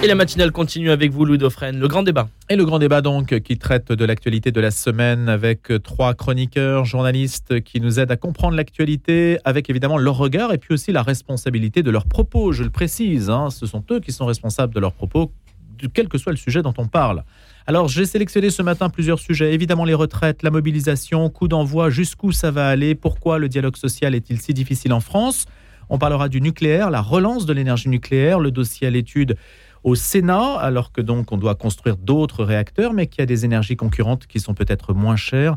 Et la matinale continue avec vous, Louis Dauphren. Le grand débat. Et le grand débat, donc, qui traite de l'actualité de la semaine avec trois chroniqueurs, journalistes qui nous aident à comprendre l'actualité avec évidemment leur regard et puis aussi la responsabilité de leurs propos. Je le précise, hein, ce sont eux qui sont responsables de leurs propos, quel que soit le sujet dont on parle. Alors, j'ai sélectionné ce matin plusieurs sujets. Évidemment, les retraites, la mobilisation, coup d'envoi, jusqu'où ça va aller, pourquoi le dialogue social est-il si difficile en France? On parlera du nucléaire, la relance de l'énergie nucléaire, le dossier à l'étude au Sénat, alors que donc on doit construire d'autres réacteurs, mais qu'il y a des énergies concurrentes qui sont peut-être moins chères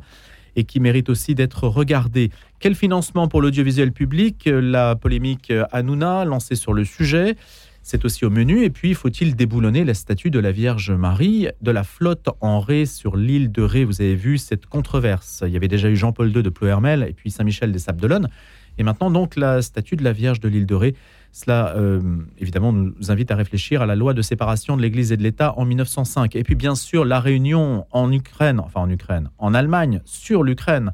et qui méritent aussi d'être regardées. Quel financement pour l'audiovisuel public? La polémique Hanouna lancée sur le sujet. C'est aussi au menu. Et puis, faut-il déboulonner la statue de la Vierge Marie de la flotte en Ré sur l'île de Ré? Vous avez vu cette controverse. Il y avait déjà eu Jean-Paul II de Ploermel et puis Saint-Michel des Sables d'Olonne. Et maintenant, donc, la statue de la Vierge de l'île de Ré cela, euh, évidemment, nous invite à réfléchir à la loi de séparation de l'Église et de l'État en 1905. Et puis, bien sûr, la réunion en Ukraine, enfin en Ukraine, en Allemagne, sur l'Ukraine.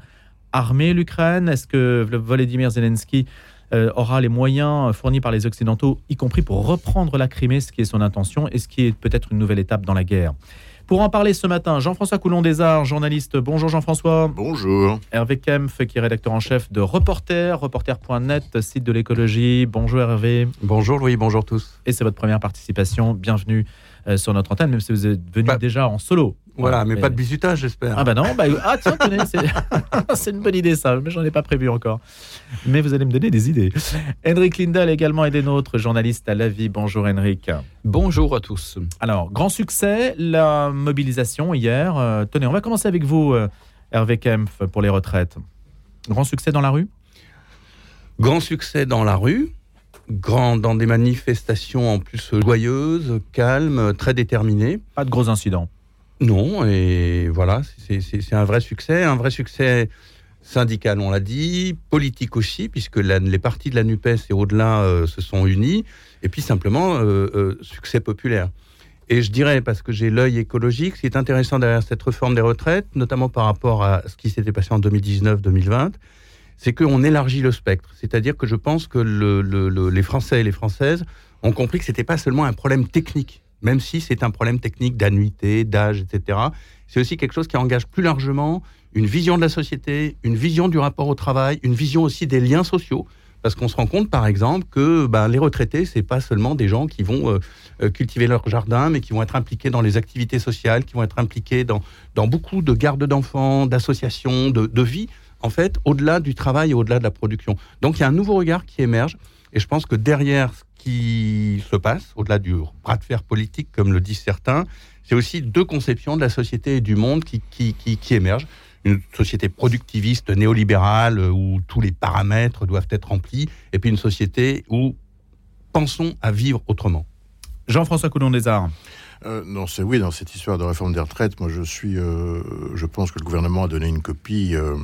Armer l'Ukraine Est-ce que Volodymyr Zelensky euh, aura les moyens fournis par les Occidentaux, y compris pour reprendre la Crimée, ce qui est son intention, et ce qui est peut-être une nouvelle étape dans la guerre? Pour en parler ce matin, Jean-François Coulon des Arts, journaliste. Bonjour Jean-François. Bonjour. Hervé Kempf, qui est rédacteur en chef de Reporter, reporter.net, site de l'écologie. Bonjour Hervé. Bonjour Louis, bonjour tous. Et c'est votre première participation. Bienvenue euh, sur notre antenne, même si vous êtes venu déjà en solo. Voilà, mais, pas de bisutage, j'espère. Ah bah non, bah, ah tiens, c'est une bonne idée ça, mais j'en ai pas prévu encore. Mais vous allez me donner des idées. Henrik Lindahl également est des nôtres, journaliste à La Vie. Bonjour Henrik. Bonjour à tous. Alors, grand succès, la mobilisation hier. Euh, tenez, on va commencer avec vous, euh, Hervé Kempf, pour les retraites. Grand succès dans la rue? Grand succès dans la rue grand, dans des manifestations en plus joyeuses, calmes, très déterminées. Pas de gros incidents. Non, et voilà, c'est un vrai succès, un vrai succès syndical, on l'a dit, politique aussi, puisque les partis de la NUPES et au-delà euh, se sont unis, et puis simplement euh, euh, succès populaire. Et je dirais, parce que j'ai l'œil écologique, ce qui est intéressant derrière cette réforme des retraites, notamment par rapport à ce qui s'était passé en 2019-2020, c'est qu'on élargit le spectre. C'est-à-dire que je pense que les Français et les Françaises ont compris que ce n'était pas seulement un problème technique, même si c'est un problème technique d'annuité, d'âge, etc. C'est aussi quelque chose qui engage plus largement une vision de la société, une vision du rapport au travail, une vision aussi des liens sociaux. Parce qu'on se rend compte, par exemple, que ben, les retraités, c'est pas seulement des gens qui vont euh, euh, cultiver leur jardin, mais qui vont être impliqués dans les activités sociales, qui vont être impliqués dans, beaucoup de gardes d'enfants, d'associations, de, de vie en fait, au-delà du travail et au-delà de la production. Donc il y a un nouveau regard qui émerge, et je pense que derrière ce qui se passe, au-delà du bras de fer politique, comme le disent certains, c'est aussi deux conceptions de la société et du monde qui, qui, qui, émergent. Une société productiviste, néolibérale, où tous les paramètres doivent être remplis, et puis une société où pensons à vivre autrement. Jean-François Coulon des Arts. Euh, non, c'est oui, dans cette histoire de réforme des retraites, moi je suis, euh, je pense que le gouvernement a donné une copie euh,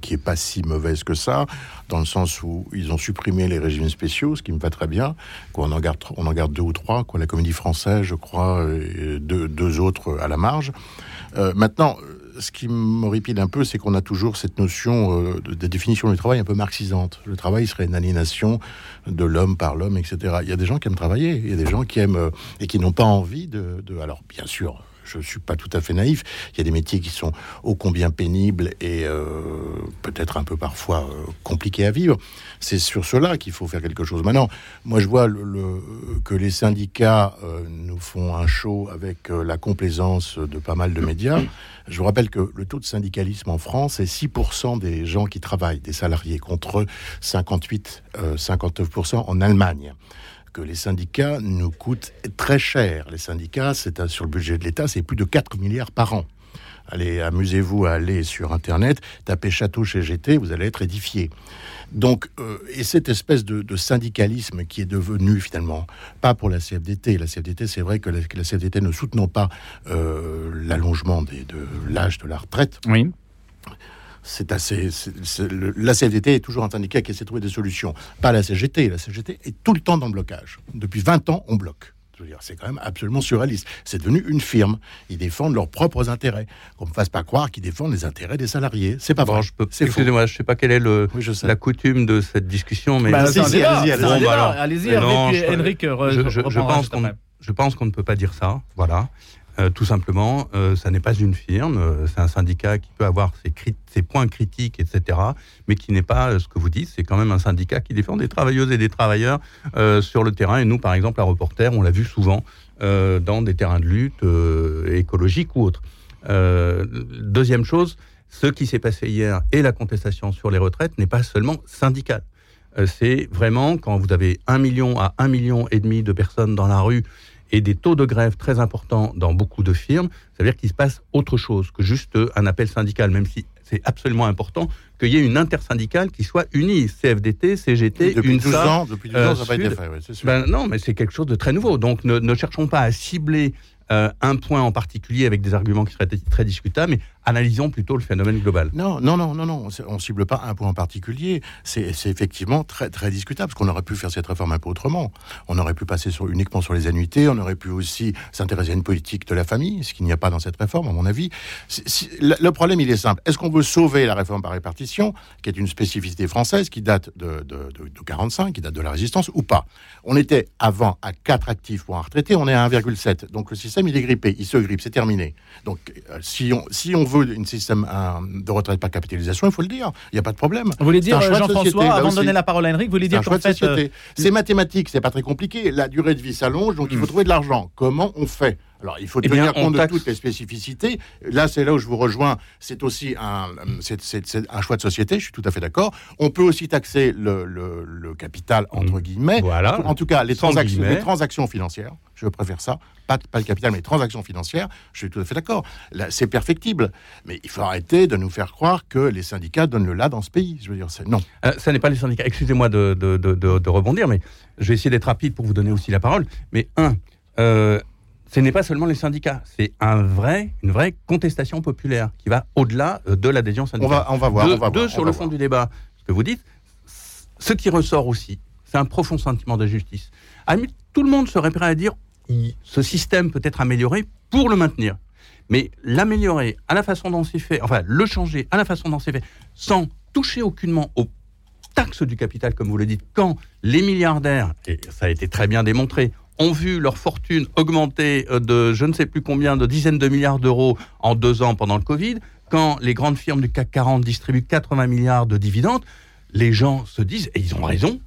qui est pas si mauvaise que ça, dans le sens où ils ont supprimé les régimes spéciaux, ce qui me va très bien. Qu'on en garde, on en garde deux ou trois, quoi. La Comédie Française, je crois, et deux, deux autres à la marge. maintenant, ce qui m'horripile un peu, c'est qu'on a toujours cette notion euh, de, définition du travail un peu marxisante. Le travail serait une aliénation de l'homme par l'homme, etc. Il y a des gens qui aiment travailler, il y a des gens qui aiment euh, et qui n'ont pas envie de, de, Alors, bien sûr, je ne suis pas tout à fait naïf. Il y a des métiers qui sont ô combien pénibles et euh, peut-être un peu parfois euh, compliqués à vivre. C'est sur cela qu'il faut faire quelque chose. Maintenant, moi, je vois que les syndicats euh, nous font un show avec la complaisance de pas mal de médias. Je vous rappelle que le taux de syndicalisme en France est 6% des gens qui travaillent, des salariés, contre 58-59% en Allemagne que les syndicats nous coûtent très cher. Les syndicats, c'est sur le budget de l'État, c'est plus de 4 milliards par an. Allez, amusez-vous à aller sur Internet, tapez château chez GT, vous allez être édifié. Donc, euh, et cette espèce de, syndicalisme qui est devenu finalement, pas pour la CFDT, la CFDT, c'est vrai que la, CFDT ne soutenant pas euh, l'allongement de l'âge de la retraite. Oui c'est assez. la CFDT est toujours un syndicat qui essaie de trouver des solutions. Pas la CGT. La CGT est tout le temps dans le blocage. Depuis 20 ans, on bloque. C'est quand même absolument surréaliste. C'est devenu une firme. Ils défendent leurs propres intérêts. Qu'on ne me fasse pas croire qu'ils défendent les intérêts des salariés. C'est pas vrai. Excusez-moi, je ne sais pas quelle est le, la coutume de cette discussion, mais allez-y, allez-y, allez-y, Henrik, je, pense qu'on je pense qu'on ne peut pas dire ça. Voilà. Euh, tout simplement, euh, ça n'est pas une firme, euh, c'est un syndicat qui peut avoir ses, points critiques, etc., mais qui n'est pas ce que vous dites, c'est quand même un syndicat qui défend des travailleuses et des travailleurs sur le terrain. Et nous, par exemple, à Reporter, on l'a vu souvent dans des terrains de lutte écologiques ou autres. deuxième chose, ce qui s'est passé hier et la contestation sur les retraites n'est pas seulement syndical. c'est vraiment quand vous avez un million à un million et demi de personnes dans la rue et des taux de grève très importants dans beaucoup de firmes, ça veut dire qu'il se passe autre chose que juste un appel syndical, même si c'est absolument important qu'il y ait une intersyndicale qui soit unie, CFDT, CGT, depuis une 12 ans, depuis 12 ans, ça n'a pas été fait. ben non, mais c'est quelque chose de très nouveau. Donc ne, ne cherchons pas à cibler euh, un point en particulier avec des arguments qui seraient très discutables, mais analysons plutôt le phénomène global. Non, non, non, non, non. On cible pas un point en particulier. C'est effectivement très, très discutable, parce qu'on aurait pu faire cette réforme un peu autrement. On aurait pu passer uniquement sur les annuités, on aurait pu aussi s'intéresser à une politique de la famille, ce qu'il n'y a pas dans cette réforme, à mon avis. le problème, il est simple. Est-ce qu'on veut sauver la réforme par répartition, qui est une spécificité française, qui date de, de, de, de 45, qui date de la résistance, ou pas? On était avant à 4 actifs pour un retraité, on est à 1,7. Donc le système il est grippé, il se grippe, c'est terminé. Donc, euh, si, on, si veut un système de retraite par capitalisation, il faut le dire, il n'y a pas de problème. Vous voulez dire, Jean-François, avant de donner la parole à Henrik, vous voulez dire qu'en fait... Euh, c'est mathématique, c'est pas très compliqué. La durée de vie s'allonge, donc il faut hmm. trouver de l'argent. Comment on fait? Alors, il faut eh tenir compte de toutes les spécificités. Là, c'est là où je vous rejoins. C'est aussi un, choix de société. Je suis tout à fait d'accord. On peut aussi taxer le, le, capital entre hmm. guillemets. Voilà. En tout cas, les transactions, les transactions financières. Je préfère ça. Pas, pas le capital, mais les transactions financières. Je suis tout à fait d'accord. C'est perfectible. Mais il faut arrêter de nous faire croire que les syndicats donnent le là dans ce pays. Je veux dire, c'est non. Euh, ça n'est pas les syndicats. Excusez-moi de, de, de, de, rebondir, mais je vais essayer d'être rapide pour vous donner aussi la parole. Mais un, euh, ce n'est pas seulement les syndicats, c'est un vrai, une vraie contestation populaire qui va au-delà euh, de l'adhésion syndicale. On va, on va voir. Deux, on va deux sur le fond du débat, ce que vous dites, ce qui ressort aussi, c'est un profond sentiment de justice. tout le monde serait prêt à dire ce système peut être amélioré pour le maintenir. Mais l'améliorer à la façon dont c'est fait, enfin le changer à la façon dont c'est fait, sans toucher aucunement aux taxes du capital, comme vous le dites, quand les milliardaires, et ça a été très bien démontré, ont vu leur fortune augmenter euh, de je ne sais plus combien, de dizaines de milliards d'euros en deux ans pendant le Covid, quand les grandes firmes du CAC 40 distribuent 80 milliards de dividendes, les gens se disent, et ils ont raison,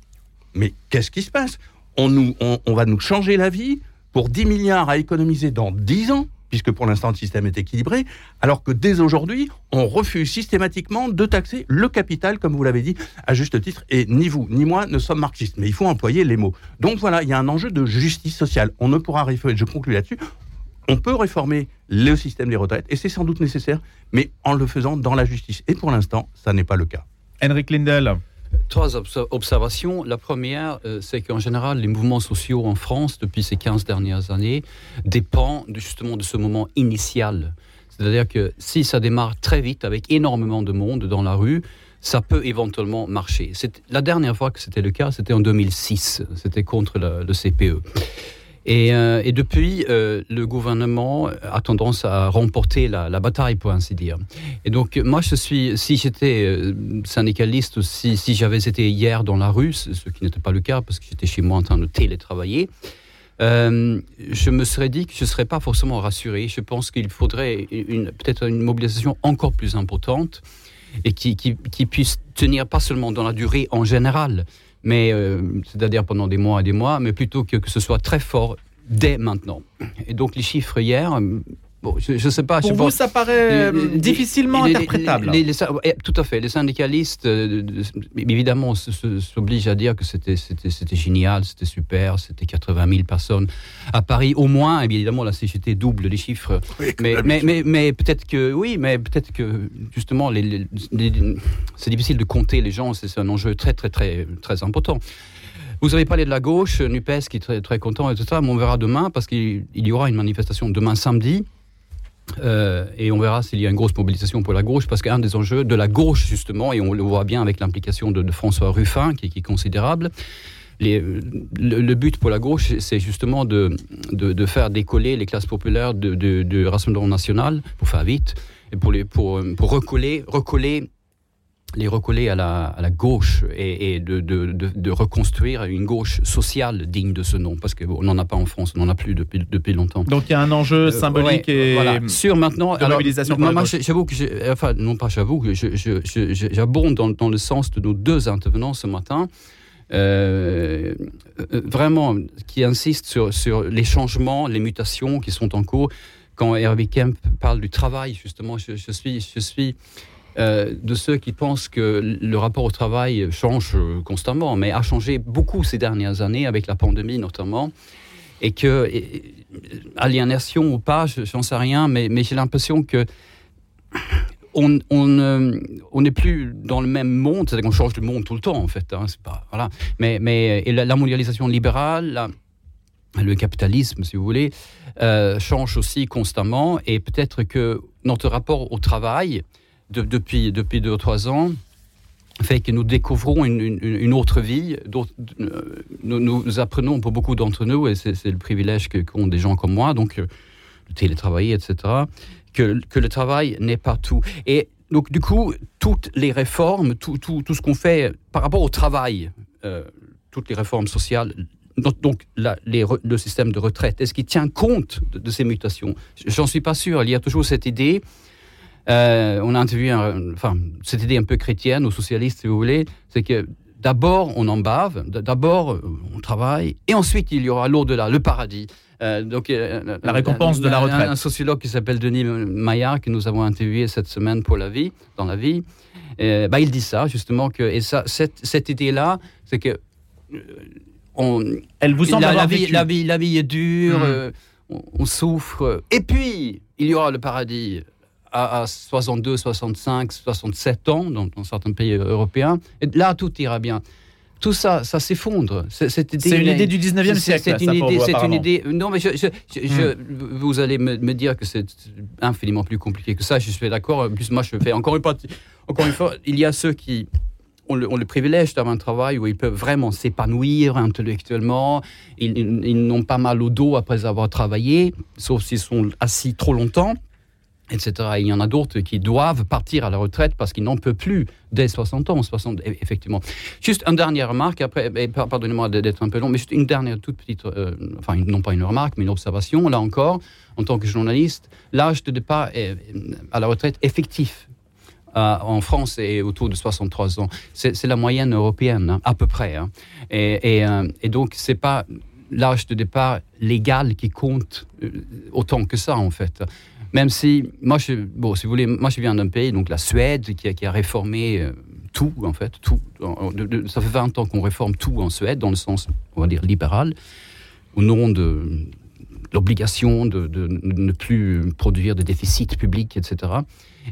mais qu'est-ce qui se passe? On, nous, on va nous changer la vie pour 10 milliards à économiser dans 10 ans puisque pour l'instant le système est équilibré, alors que dès aujourd'hui, on refuse systématiquement de taxer le capital, comme vous l'avez dit, à juste titre, et ni vous, ni moi ne sommes marxistes, mais il faut employer les mots. Donc voilà, il y a un enjeu de justice sociale. On ne pourra réformer, je conclue là-dessus, on peut réformer le système des retraites, et c'est sans doute nécessaire, mais en le faisant dans la justice. Et pour l'instant, ça n'est pas le cas. Henrik Lindel. Trois observations. La première, euh, c'est qu'en général, les mouvements sociaux en France, depuis ces 15 dernières années, dépendent justement de ce moment initial. C'est-à-dire que si ça démarre très vite avec énormément de monde dans la rue, ça peut éventuellement marcher. La dernière fois que c'était le cas, c'était en 2006. C'était contre le CPE. Euh, et, depuis, euh, le gouvernement a tendance à remporter la, bataille, pour ainsi dire. Et donc, moi, je suis, si j'étais euh, syndicaliste, si, si j'avais été hier dans la rue, ce qui n'était pas le cas parce que j'étais chez moi en train de télétravailler, je me serais dit que je ne serais pas forcément rassuré. Je pense qu'il faudrait peut-être une mobilisation encore plus importante et qui, puisse tenir pas seulement dans la durée en général, mais euh, c'est-à-dire pendant des mois et des mois, mais plutôt que, que ce soit très fort dès maintenant. Et donc les chiffres hier, je ne sais pas. Pour vous, ça paraît euh, difficilement interprétable. tout à fait. Les syndicalistes, euh, évidemment, s'obligent à dire que c'était génial, c'était super, c'était 80 000 personnes à Paris, au moins. évidemment, la CGT double les chiffres. mais, mais, mais, peut-être que, oui, mais peut-être que, justement, c'est difficile de compter les gens. C'est un enjeu très, très, très, très important. Vous avez parlé de la gauche, NUPES qui est très, très content et tout ça, mais on verra demain parce qu'il y aura une manifestation demain samedi euh, et on verra s'il y a une grosse mobilisation pour la gauche, parce qu'un des enjeux de la gauche, justement, et on le voit bien avec l'implication de, François Ruffin, qui, est considérable, le, but pour la gauche, c'est justement de, de, faire décoller les classes populaires du Rassemblement national, pour faire vite, et pour, les, pour recoller, recoller les recoller à la, à la gauche et, et de, de, de, de, reconstruire une gauche sociale digne de ce nom, parce qu'on n'en a pas en France, on n'en a plus depuis, depuis longtemps. Donc il y a un enjeu symbolique Euh, ouais, et voilà. sur maintenant de mobilisation alors, moi, j'avoue que je- enfin non pas j'avoue j'abonde dans, dans le sens de nos deux intervenants ce matin. euh, euh, vraiment qui insistent sur, sur les changements, les mutations qui sont en cours. Quand Herbie Kemp parle du travail, justement, je, je suis, je suis euh, de ceux qui pensent que le rapport au travail change euh, constamment, mais a changé beaucoup ces dernières années, avec la pandémie notamment, et que, et- aliénation ou pas, je- j'en sais rien, mais, j'ai l'impression que on on, n'est plus dans le même monde, c'est-à-dire qu'on change de monde tout le temps, en fait. hein, pas, voilà. Mais, mais la, mondialisation libérale, le capitalisme, si vous voulez, euh, change aussi constamment, et peut-être que notre rapport au travail, de- depuis, depuis deux ou trois ans, fait que nous découvrons une, une- autre vie. euh, Nous, nous apprenons pour beaucoup d'entre nous, et c'est le privilège qu'ont des gens comme moi, donc euh, le télétravailler, etc., que, que le travail n'est pas tout. Et donc, du coup, toutes les réformes, tout, tout, tout ce qu'on fait par rapport au travail, euh, toutes les réformes sociales, donc, la- les le système de retraite, est-ce qu'il tient compte de, de ces mutations? J'en suis pas sûr. Il y a toujours cette idée. Euh, on a interviewé, un- enfin, cette idée un peu chrétienne ou socialiste, si vous voulez, c'est que d'abord on en bave, d'abord euh, on travaille, et ensuite il y aura l'au-delà, le paradis. Euh, donc, euh, La récompense de la un- retraite. Un, sociologue qui s'appelle Denis Maillard, que nous avons interviewé cette semaine pour la vie, dans la vie, euh, bah, il dit ça, justement, que, et ça, cette, cette idée-là, c'est que. on, Elle vous semble la, avoir la vie, vécu. la, vie, la vie est dure, on, on souffre. Et puis, il y aura le paradis à, à 62, 65, 67 ans dans, dans certains pays européens. Et là, tout ira bien. Tout ça, ça s'effondre. C'est une idée du 19e c'est- siècle. C'est une idée. vous, une idée. Non, mais je, je- je- je- vous allez me, me dire que c'est infiniment plus compliqué que ça. Je suis d'accord. En plus, moi, je fais encore une partie. Encore une fois, il y a ceux qui ont le, ont le privilège d'avoir un travail où ils peuvent vraiment s'épanouir intellectuellement. Ils, ils- ils n'ont pas mal au dos après avoir travaillé, sauf s'ils sont assis trop longtemps, etc. Et il y en a d'autres qui doivent partir à la retraite parce qu'ils n'en peuvent plus dès 60 ans, 60, e- effectivement. Juste une dernière remarque, après, et par- pardonnez-moi d'être un peu long, mais juste une dernière toute petite, euh, enfin, non pas une remarque, mais une observation, là encore, en tant que journaliste, l'âge de départ à la retraite effectif euh, en France est autour de 63 ans. C'est c'est la moyenne européenne, hein, à peu près. hein. Et, et, euh, et donc, c'est pas l'âge de départ légal qui compte euh, autant que ça, en fait. Même si, moi, je, bon, si vous voulez, moi, je viens d'un pays, donc la Suède, qui a, réformé euh, tout, en fait, tout. Ça fait 20 ans qu'on réforme tout en Suède, dans le sens, on va dire, libéral, au nom de l'obligation de ne plus produire de déficit public, etc.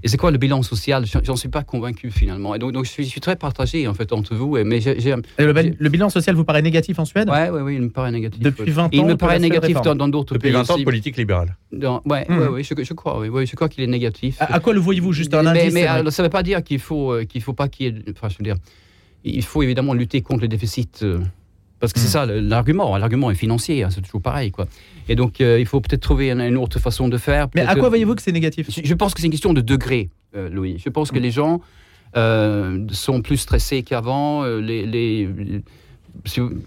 Et c'est quoi le bilan social? J'en suis pas convaincu finalement. Et donc, donc je, suis, je suis très partagé en fait entre vous. Et, mais j'ai, j'ai- Et le, le bilan social vous paraît négatif en Suède? Ouais, ouais, ouais, il me paraît négatif. Depuis ouais. 20 ans, Et il me paraît négatif dans, d'autres Depuis pays 20 ans de aussi. politique libérale. Dans- ouais, Mhm. ouais, ouais, je, je crois. Oui, ouais, je crois qu'il est négatif. À, à quoi le voyez-vous Juste un mais, indice mais, vrai. alors, ça ne veut pas dire qu'il faut euh, qu'il faut pas qu'il y ait. Enfin, je veux dire, il faut évidemment lutter contre le déficit. euh, parce que c'est Mm. ça l'argument. L'argument est financier, hein, c'est toujours pareil. Quoi. Et donc, euh, il faut peut-être trouver une, une autre façon de faire. Mais à quoi voyez-vous que c'est négatif? Je, je pense que c'est une question de degré, euh, Louis. Je pense que les gens euh, sont plus stressés qu'avant. les,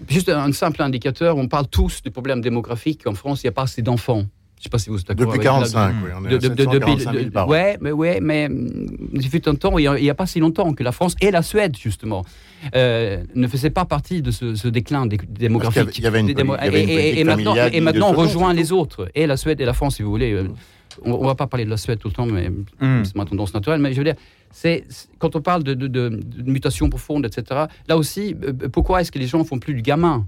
juste un simple indicateur, on parle tous des problèmes démographiques. En France, il n'y a pas assez d'enfants. Je ne sais pas si vous êtes d'accord Depuis avec la- 45, oui, on est de- de- de- depuis- 745 000 de- par an. ouais, mais ouais, mais hum, il fut un temps, il n'y a, pas si longtemps que la France et la Suède justement euh, ne faisaient pas partie de ce, ce déclin dé- démographique. il y avait une et, maintenant, et maintenant on rejoint les autres et la Suède et la France, si vous voulez. euh, on, on va pas parler de la Suède tout le temps, mais Hmm. c'est ma tendance naturelle. Mais je veux dire, c'est quand on parle de, de, de- de mutation profonde, etc. Là aussi, euh, pourquoi est-ce que les gens font plus du gamin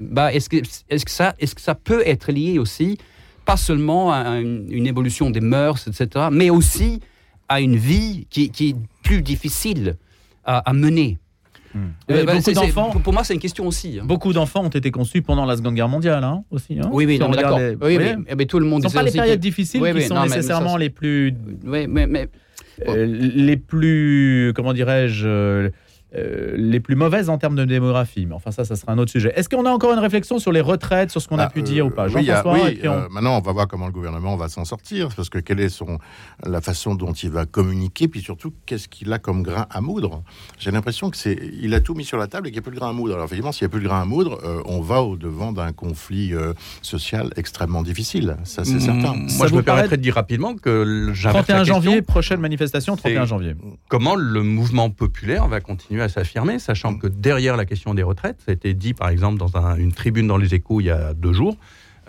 bah, Est-ce que, est que, ça- est-ce que ça peut être lié aussi, pas seulement à une, une évolution des mœurs, etc., mais aussi à une vie qui, qui est plus difficile à, à mener? Et Euh, bah, beaucoup d'enfants- pour, moi, c'est une question aussi. hein. Beaucoup d'enfants ont été conçus pendant la Seconde Guerre mondiale, hein, aussi. hein. Oui, oui, Si non, d'accord. les- Oui, voyez mais, mais tout le monde Ce ne sont pas les périodes que- difficiles Oui, qui oui, sont non, ça, nécessairement les plus Oui, mais, mais Euh, les plus, comment dirais-je, euh, les plus mauvaises en termes de démographie. Mais enfin, ça, ça sera un autre sujet. Est-ce qu'on a encore une réflexion sur les retraites, sur ce qu'on a Ah, pu euh, dire ou pas? oui, il y a- Jean-François, oui, on- euh, maintenant, on va voir comment le gouvernement va s'en sortir, parce que quelle est son, la façon dont il va communiquer, puis surtout, qu'est-ce qu'il a comme grain à moudre? J'ai l'impression que c'est, il a tout mis sur la table et qu'il n'y a plus de grain à moudre. Alors, effectivement, s'il n'y a plus de grain à moudre, euh, on va au-devant d'un conflit euh, social extrêmement difficile. Ça, c'est certain. Mm, Ça Moi, je me permettrais de dire rapidement que le- j'inverse 31 la question. janvier, prochaine manifestation, 31 C'est- janvier. comment le mouvement populaire va continuer à s'affirmer, sachant que derrière la question des retraites, ça a été dit par exemple dans un- une tribune dans les échos il y a deux jours,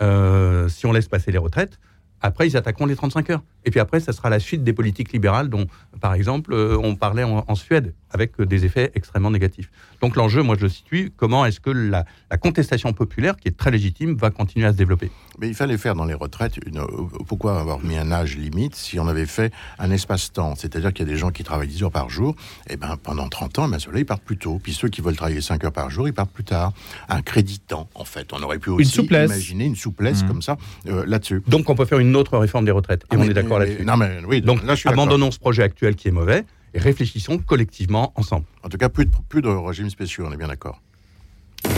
euh, si on laisse passer les retraites, après ils attaqueront les 35 heures. Et puis après, ça sera la suite des politiques libérales dont, par exemple, euh, on parlait en Suède, avec des effets extrêmement négatifs. Donc l'enjeu, moi je le situe, comment est-ce que la, la contestation populaire, qui est très légitime, va continuer à se développer? Mais il fallait faire dans les retraites, une, pourquoi avoir mis un âge limite si on avait fait un espace-temps? C'est-à-dire qu'il y a des gens qui travaillent 10 heures par jour, et ben pendant 30 ans, ben, ceux-là, ils partent plus tôt. Puis ceux qui veulent travailler 5 heures par jour, ils partent plus tard. Un crédit temps, en fait. On aurait pu aussi souplesse. imaginer une souplesse Mhm. comme ça euh, là-dessus. Donc on peut faire une autre réforme des retraites. Et Ah, on mais- est d'accord là-dessus. Non, mais oui, Donc là, je suis d'accord. abandonnons ce projet actuel qui est mauvais et réfléchissons collectivement ensemble. En tout cas, plus de, plus de régimes spéciaux, on est bien d'accord.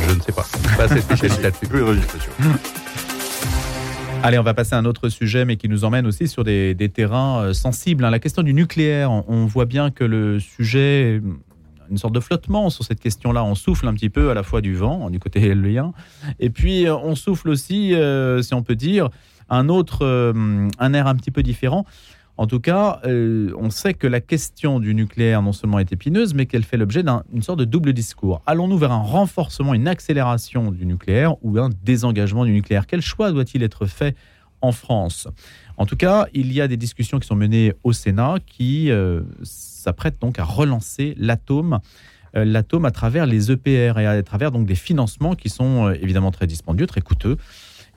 Je ne sais pas. Pas assez spécialiste là-dessus. Plus de régimes spéciaux. Allez, on va passer à un autre sujet, mais qui nous emmène aussi sur des, des terrains euh, sensibles. hein. La question du nucléaire, on, on voit bien que le sujet, euh, une sorte de flottement sur cette question-là. On souffle un petit peu à la fois du vent, du côté éolien, et puis euh, on souffle aussi, euh, si on peut dire, un autre, euh, un air un petit peu différent. En tout cas, euh, on sait que la question du nucléaire non seulement est épineuse, mais qu'elle fait l'objet d'une sorte de double discours. Allons-nous vers un renforcement, une accélération du nucléaire ou un désengagement du nucléaire? Quel choix doit-il être fait en France? En tout cas, il y a des discussions qui sont menées au Sénat qui euh, s'apprêtent donc à relancer l'atome. euh, L'atome à travers les EPR et à travers donc des financements qui sont évidemment très dispendieux, très coûteux.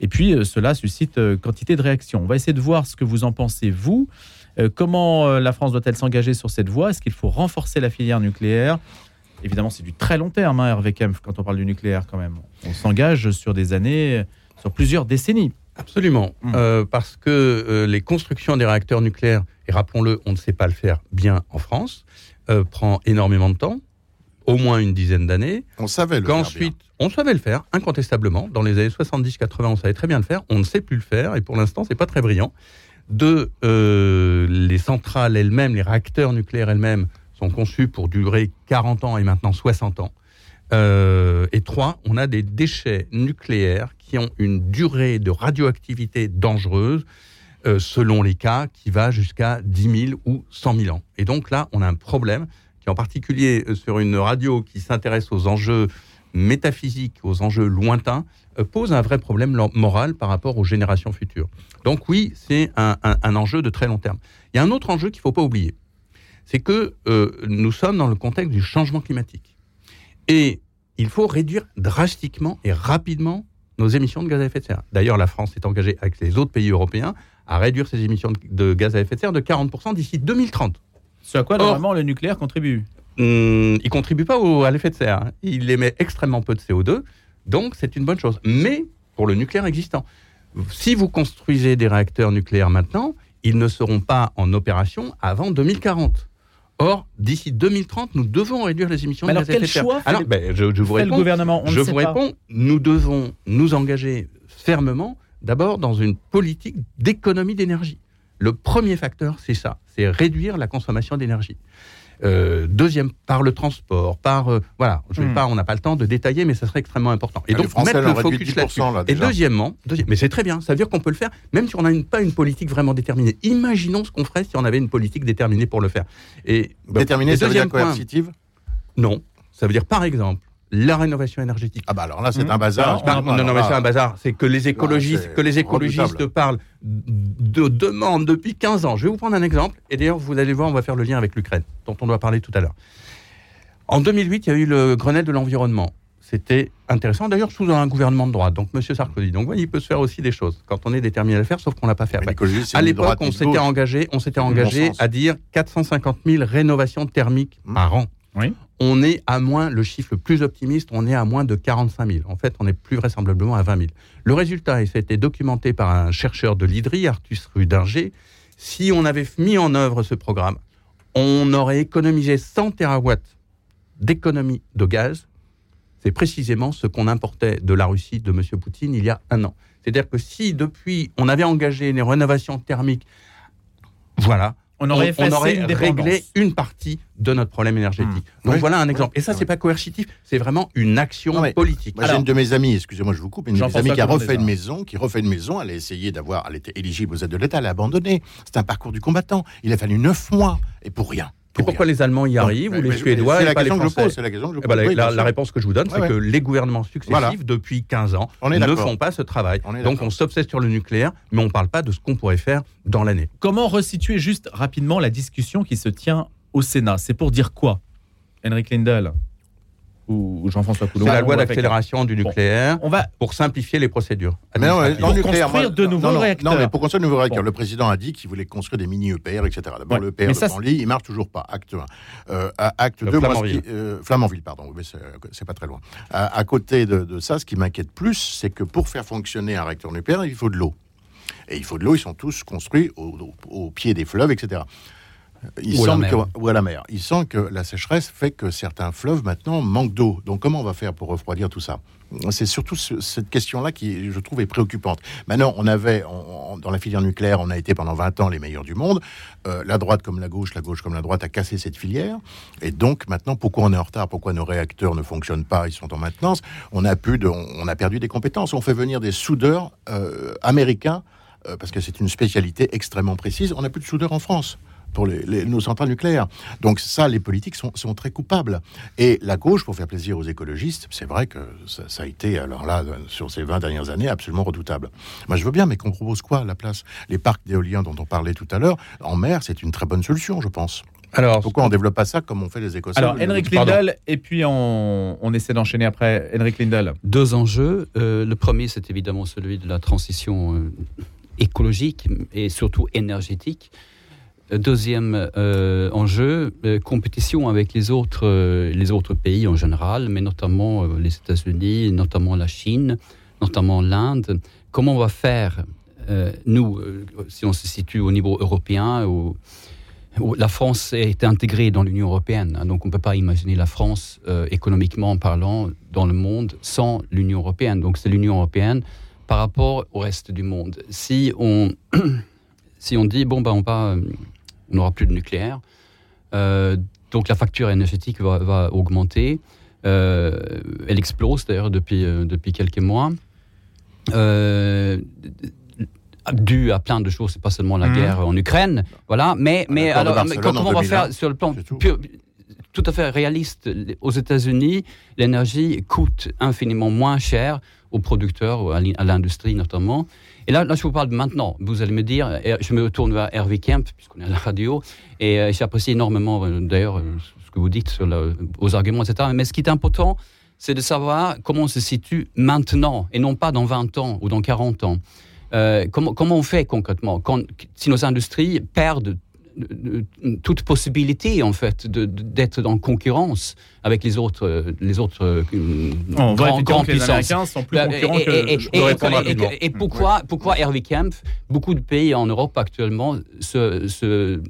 Et puis euh, cela suscite euh, quantité de réactions. On va essayer de voir ce que vous en pensez, vous. Euh, comment la France doit-elle s'engager sur cette voie? Est-ce qu'il faut renforcer la filière nucléaire? Évidemment, c'est du très long terme, hein, Hervé Kempf, quand on parle du nucléaire quand même. On s'engage sur des années, sur plusieurs décennies. Absolument. Euh, parce que euh, les constructions des réacteurs nucléaires, et rappelons-le, on ne sait pas le faire bien en France, euh, prend énormément de temps, au moins une dizaine d'années. On savait le faire bien. Qu'ensuite, on savait le faire, incontestablement. Dans les années 70-80, on savait très bien le faire. On ne sait plus le faire, et pour l'instant, c'est pas très brillant. Deux, euh, les centrales elles-mêmes, les réacteurs nucléaires elles-mêmes, sont conçus pour durer 40 ans et maintenant 60 ans. Euh, et trois, on a des déchets nucléaires qui ont une durée de radioactivité dangereuse, euh, selon les cas, qui va jusqu'à 10 000 ou 100 000 ans. Et donc là, on a un problème qui, en particulier euh, sur une radio qui s'intéresse aux enjeux métaphysiques, aux enjeux lointains, euh, pose un vrai problème moral par rapport aux générations futures. Donc oui, c'est un, enjeu de très long terme. Il y a un autre enjeu qu'il ne faut pas oublier, c'est que euh, nous sommes dans le contexte du changement climatique. Et il faut réduire drastiquement et rapidement nos émissions de gaz à effet de serre. D'ailleurs, la France s'est engagée avec les autres pays européens à réduire ses émissions de gaz à effet de serre de 40% d'ici 2030. Ce à quoi Or- normalement le nucléaire contribue. Hum, il contribue pas au, à l'effet de serre. hein. Il émet extrêmement peu de CO2, donc c'est une bonne chose. Mais pour le nucléaire existant, si vous construisez des réacteurs nucléaires maintenant, ils ne seront pas en opération avant 2040. Or, d'ici 2030, nous devons réduire les émissions Mais de gaz à effet de serre. Alors, ben, je, je vous Fait le réponds. gouvernement, on ne je vous pas. réponds, nous devons nous engager fermement d'abord dans une politique d'économie d'énergie. Le premier facteur, c'est ça, c'est réduire la consommation d'énergie. Euh, deuxième, par le transport, par euh, voilà, je vais Hmm. pas, on n'a pas le temps de détailler, mais ça serait extrêmement important. Et Ah, donc mettre le focus là-dessus. 10%, là, Et deuxièmement, deuxi- mais c'est très bien, ça veut dire qu'on peut le faire, même si on n'a pas une politique vraiment déterminée. Imaginons ce qu'on ferait si on avait une politique déterminée pour le faire. Et Déterminé, et ça veut dire coercitive? Non, ça veut dire par exemple la rénovation énergétique. Ah bah alors là, c'est Mmh. un bazar. Alors, Non, non, mais c'est un bazar. C'est que les écologistes, c'est que les écologistes redoutable. parlent de demandes depuis 15 ans. Je vais vous prendre un exemple. Et d'ailleurs, vous allez voir, on va faire le lien avec l'Ukraine, dont on doit parler tout à l'heure. En 2008, il y a eu le Grenelle de l'environnement. C'était intéressant, d'ailleurs, sous un gouvernement de droite, donc M. Sarkozy. Donc, ouais, il peut se faire aussi des choses quand on est déterminé à le faire, sauf qu'on l'a pas fait. c'est À l'époque, on s'était engagé, on s'était Bon engagé à dire 450 000 rénovations thermiques Mmh. par an. Oui. On est à moins, le chiffre le plus optimiste, on est à moins de 45 000. En fait, on est plus vraisemblablement à 20 000. Le résultat, et ça a été documenté par un chercheur de l'IDRI, Artus Rudinger, si on avait mis en œuvre ce programme, on aurait économisé 100 terawatts d'économie de gaz, c'est précisément ce qu'on importait de la Russie de M. Poutine il y a un an. C'est-à-dire que si depuis on avait engagé les rénovations thermiques, voilà, on aurait, réglé une partie de notre problème énergétique. Mmh. Donc voilà un exemple. Et ça, c'est pas coercitif, c'est vraiment une action politique. J'ai une de mes amies, excusez-moi, je vous coupe, une de mes amies qui a refait une maison, qui refait une maison, elle a essayé d'avoir, elle était éligible aux aides de l'État, elle a abandonné. C'est un parcours du combattant. Il a fallu neuf mois et pour rien. Et pourquoi les Allemands y arrivent ou les Suédois C'est la, question que je pose. La, question que je eh ben, la, réponse que je vous donne, c'est que les gouvernements successifs, depuis 15 ans, ne font pas ce travail. Donc on s'obsède sur le nucléaire, mais on ne parle pas de ce qu'on pourrait faire dans l'année. Comment resituer juste rapidement la discussion qui se tient au Sénat? C'est pour dire quoi Henrik Lindel? Ou Jean-François Coulon. C'est la loi d'accélération du nucléaire on va... pour simplifier les procédures. Mais non, pour construire de nouveaux réacteurs. Non, mais pour construire de nouveaux réacteurs, le président a dit qu'il voulait construire des mini-EPR, etc. D'abord, le EPR de Panly, il marche toujours pas. Acte 1. Euh, acte 2, Flamanville. Euh, Flamanville, pardon, mais c'est pas très loin. À, côté de, de, ça, ce qui m'inquiète plus, c'est que pour faire fonctionner un réacteur nucléaire, il faut de l'eau. Et il faut de l'eau, ils sont tous construits au, au, au pied des fleuves, etc. Il ou, semble la que, ou à la mer. Il semble que la sécheresse fait que certains fleuves maintenant manquent d'eau. Donc comment on va faire pour refroidir tout ça? C'est surtout ce, cette question-là qui, je trouve, est préoccupante. Maintenant, on avait, on, dans la filière nucléaire, on a été pendant 20 ans les meilleurs du monde. Euh, la droite comme la gauche, la gauche comme la droite a cassé cette filière. Et donc maintenant, pourquoi on est en retard? Pourquoi nos réacteurs ne fonctionnent pas? Ils sont en maintenance. On a, pu de, on a perdu des compétences. On fait venir des soudeurs euh, américains euh, parce que c'est une spécialité extrêmement précise. On n'a plus de soudeurs en France pour les, les, nos centrales nucléaires. Donc ça, les politiques sont, sont, très coupables. Et la gauche, pour faire plaisir aux écologistes, c'est vrai que ça, ça, a été, alors là, sur ces 20 dernières années, absolument redoutable. Moi, je veux bien, mais qu'on propose quoi à la place? Les parcs d'éoliens dont on parlait tout à l'heure, en mer, c'est une très bonne solution, je pense. Alors, pourquoi on ne développe pas ça comme on fait les Écossais Alors, Henrik Lindel, et puis on, on essaie d'enchaîner après. Henrik Lindel. Deux enjeux. Euh, le premier, c'est évidemment celui de la transition euh, écologique et surtout énergétique. Deuxième euh, enjeu, euh, compétition avec les autres, euh, les autres pays en général, mais notamment les États-Unis, notamment la Chine, notamment l'Inde. Comment on va faire, nous, si on se situe au niveau européen, où, où la France est intégrée dans l'Union européenne, hein, donc on ne peut pas imaginer la France, économiquement parlant, dans le monde sans l'Union européenne. Donc c'est l'Union européenne par rapport au reste du monde. Si on, si on dit, bon, ben, on va on n'aura plus de nucléaire. Euh, donc la facture énergétique va, va augmenter. Euh, elle explose d'ailleurs depuis, euh, depuis quelques mois. Dû à plein de choses, c'est pas seulement la mmh. guerre en Ukraine, voilà. Mais, mais alors, mais comment on va faire sur le plan. Pur, tout à fait réaliste Aux États-Unis, l'énergie coûte infiniment moins cher aux producteurs, à l'industrie notamment. Et là, là, je vous parle maintenant. Vous allez me dire, je me tourne vers Hervé Kemp, puisqu'on est à la radio, et euh, j'apprécie énormément, euh, d'ailleurs, ce que vous dites sur aux arguments, etc. Mais ce qui est important, c'est de savoir comment on se situe maintenant, et non pas dans 20 ans ou dans 40 ans. Euh, comment, on fait concrètement si nos industries perdent toute possibilité en fait d'être en concurrence avec les autres les autres On grands, grands que les Américains sont plus concurrents et, que et, et, pourquoi pourquoi Hervé Kemp beaucoup de pays en Europe actuellement se, se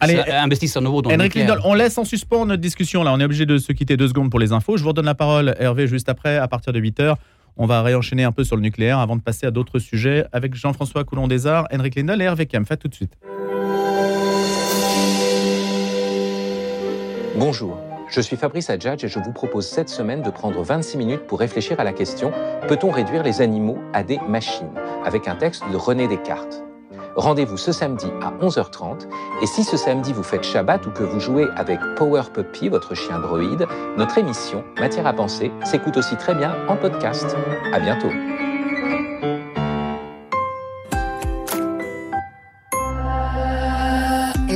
Allez, investissent à nouveau dans Henrik Lindol, on laisse en suspens notre discussion là. On est obligé de se quitter deux secondes pour les infos. Je vous redonne la parole, Hervé, juste après, à partir de 8 heures. On va réenchaîner un peu sur le nucléaire avant de passer à d'autres sujets avec Jean-François Coulon des Arts, Henrik Lindol et Hervé Kemp. Faites tout de suite. Bonjour, je suis Fabrice Adjadj et je vous propose cette semaine de prendre 26 minutes pour réfléchir à la question peut-on réduire les animaux à des machines? avec un texte de René Descartes. Rendez-vous ce samedi à 11h30 et si ce samedi vous faites Shabbat ou que vous jouez avec Power Puppy, votre chien droïde, notre émission Matière à penser s'écoute aussi très bien en podcast. À bientôt.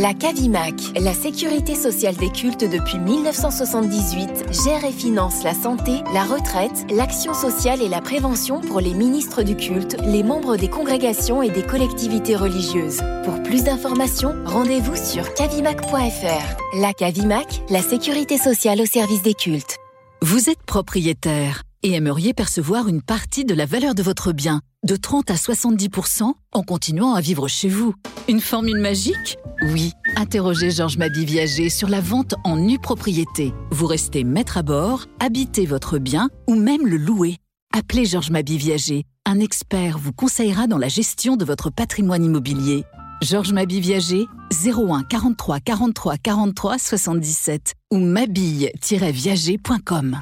La CAVIMAC, la sécurité sociale des cultes depuis 1978, gère et finance la santé, la retraite, l'action sociale et la prévention pour les ministres du culte, les membres des congrégations et des collectivités religieuses. Pour plus d'informations, rendez-vous sur cavimac.fr. La CAVIMAC, la sécurité sociale au service des cultes. Vous êtes propriétaire et aimeriez percevoir une partie de la valeur de votre bien, de 30 à 70% en continuant à vivre chez vous. Une formule magique? Oui. Interrogez Georges Mabi Viager sur la vente en nue propriété. Vous restez maître à bord, habitez votre bien ou même le louer. Appelez Georges Mabi Viager. Un expert vous conseillera dans la gestion de votre patrimoine immobilier. Georges Mabi Viager 01 43 43 43 77 ou mabille-viager.com.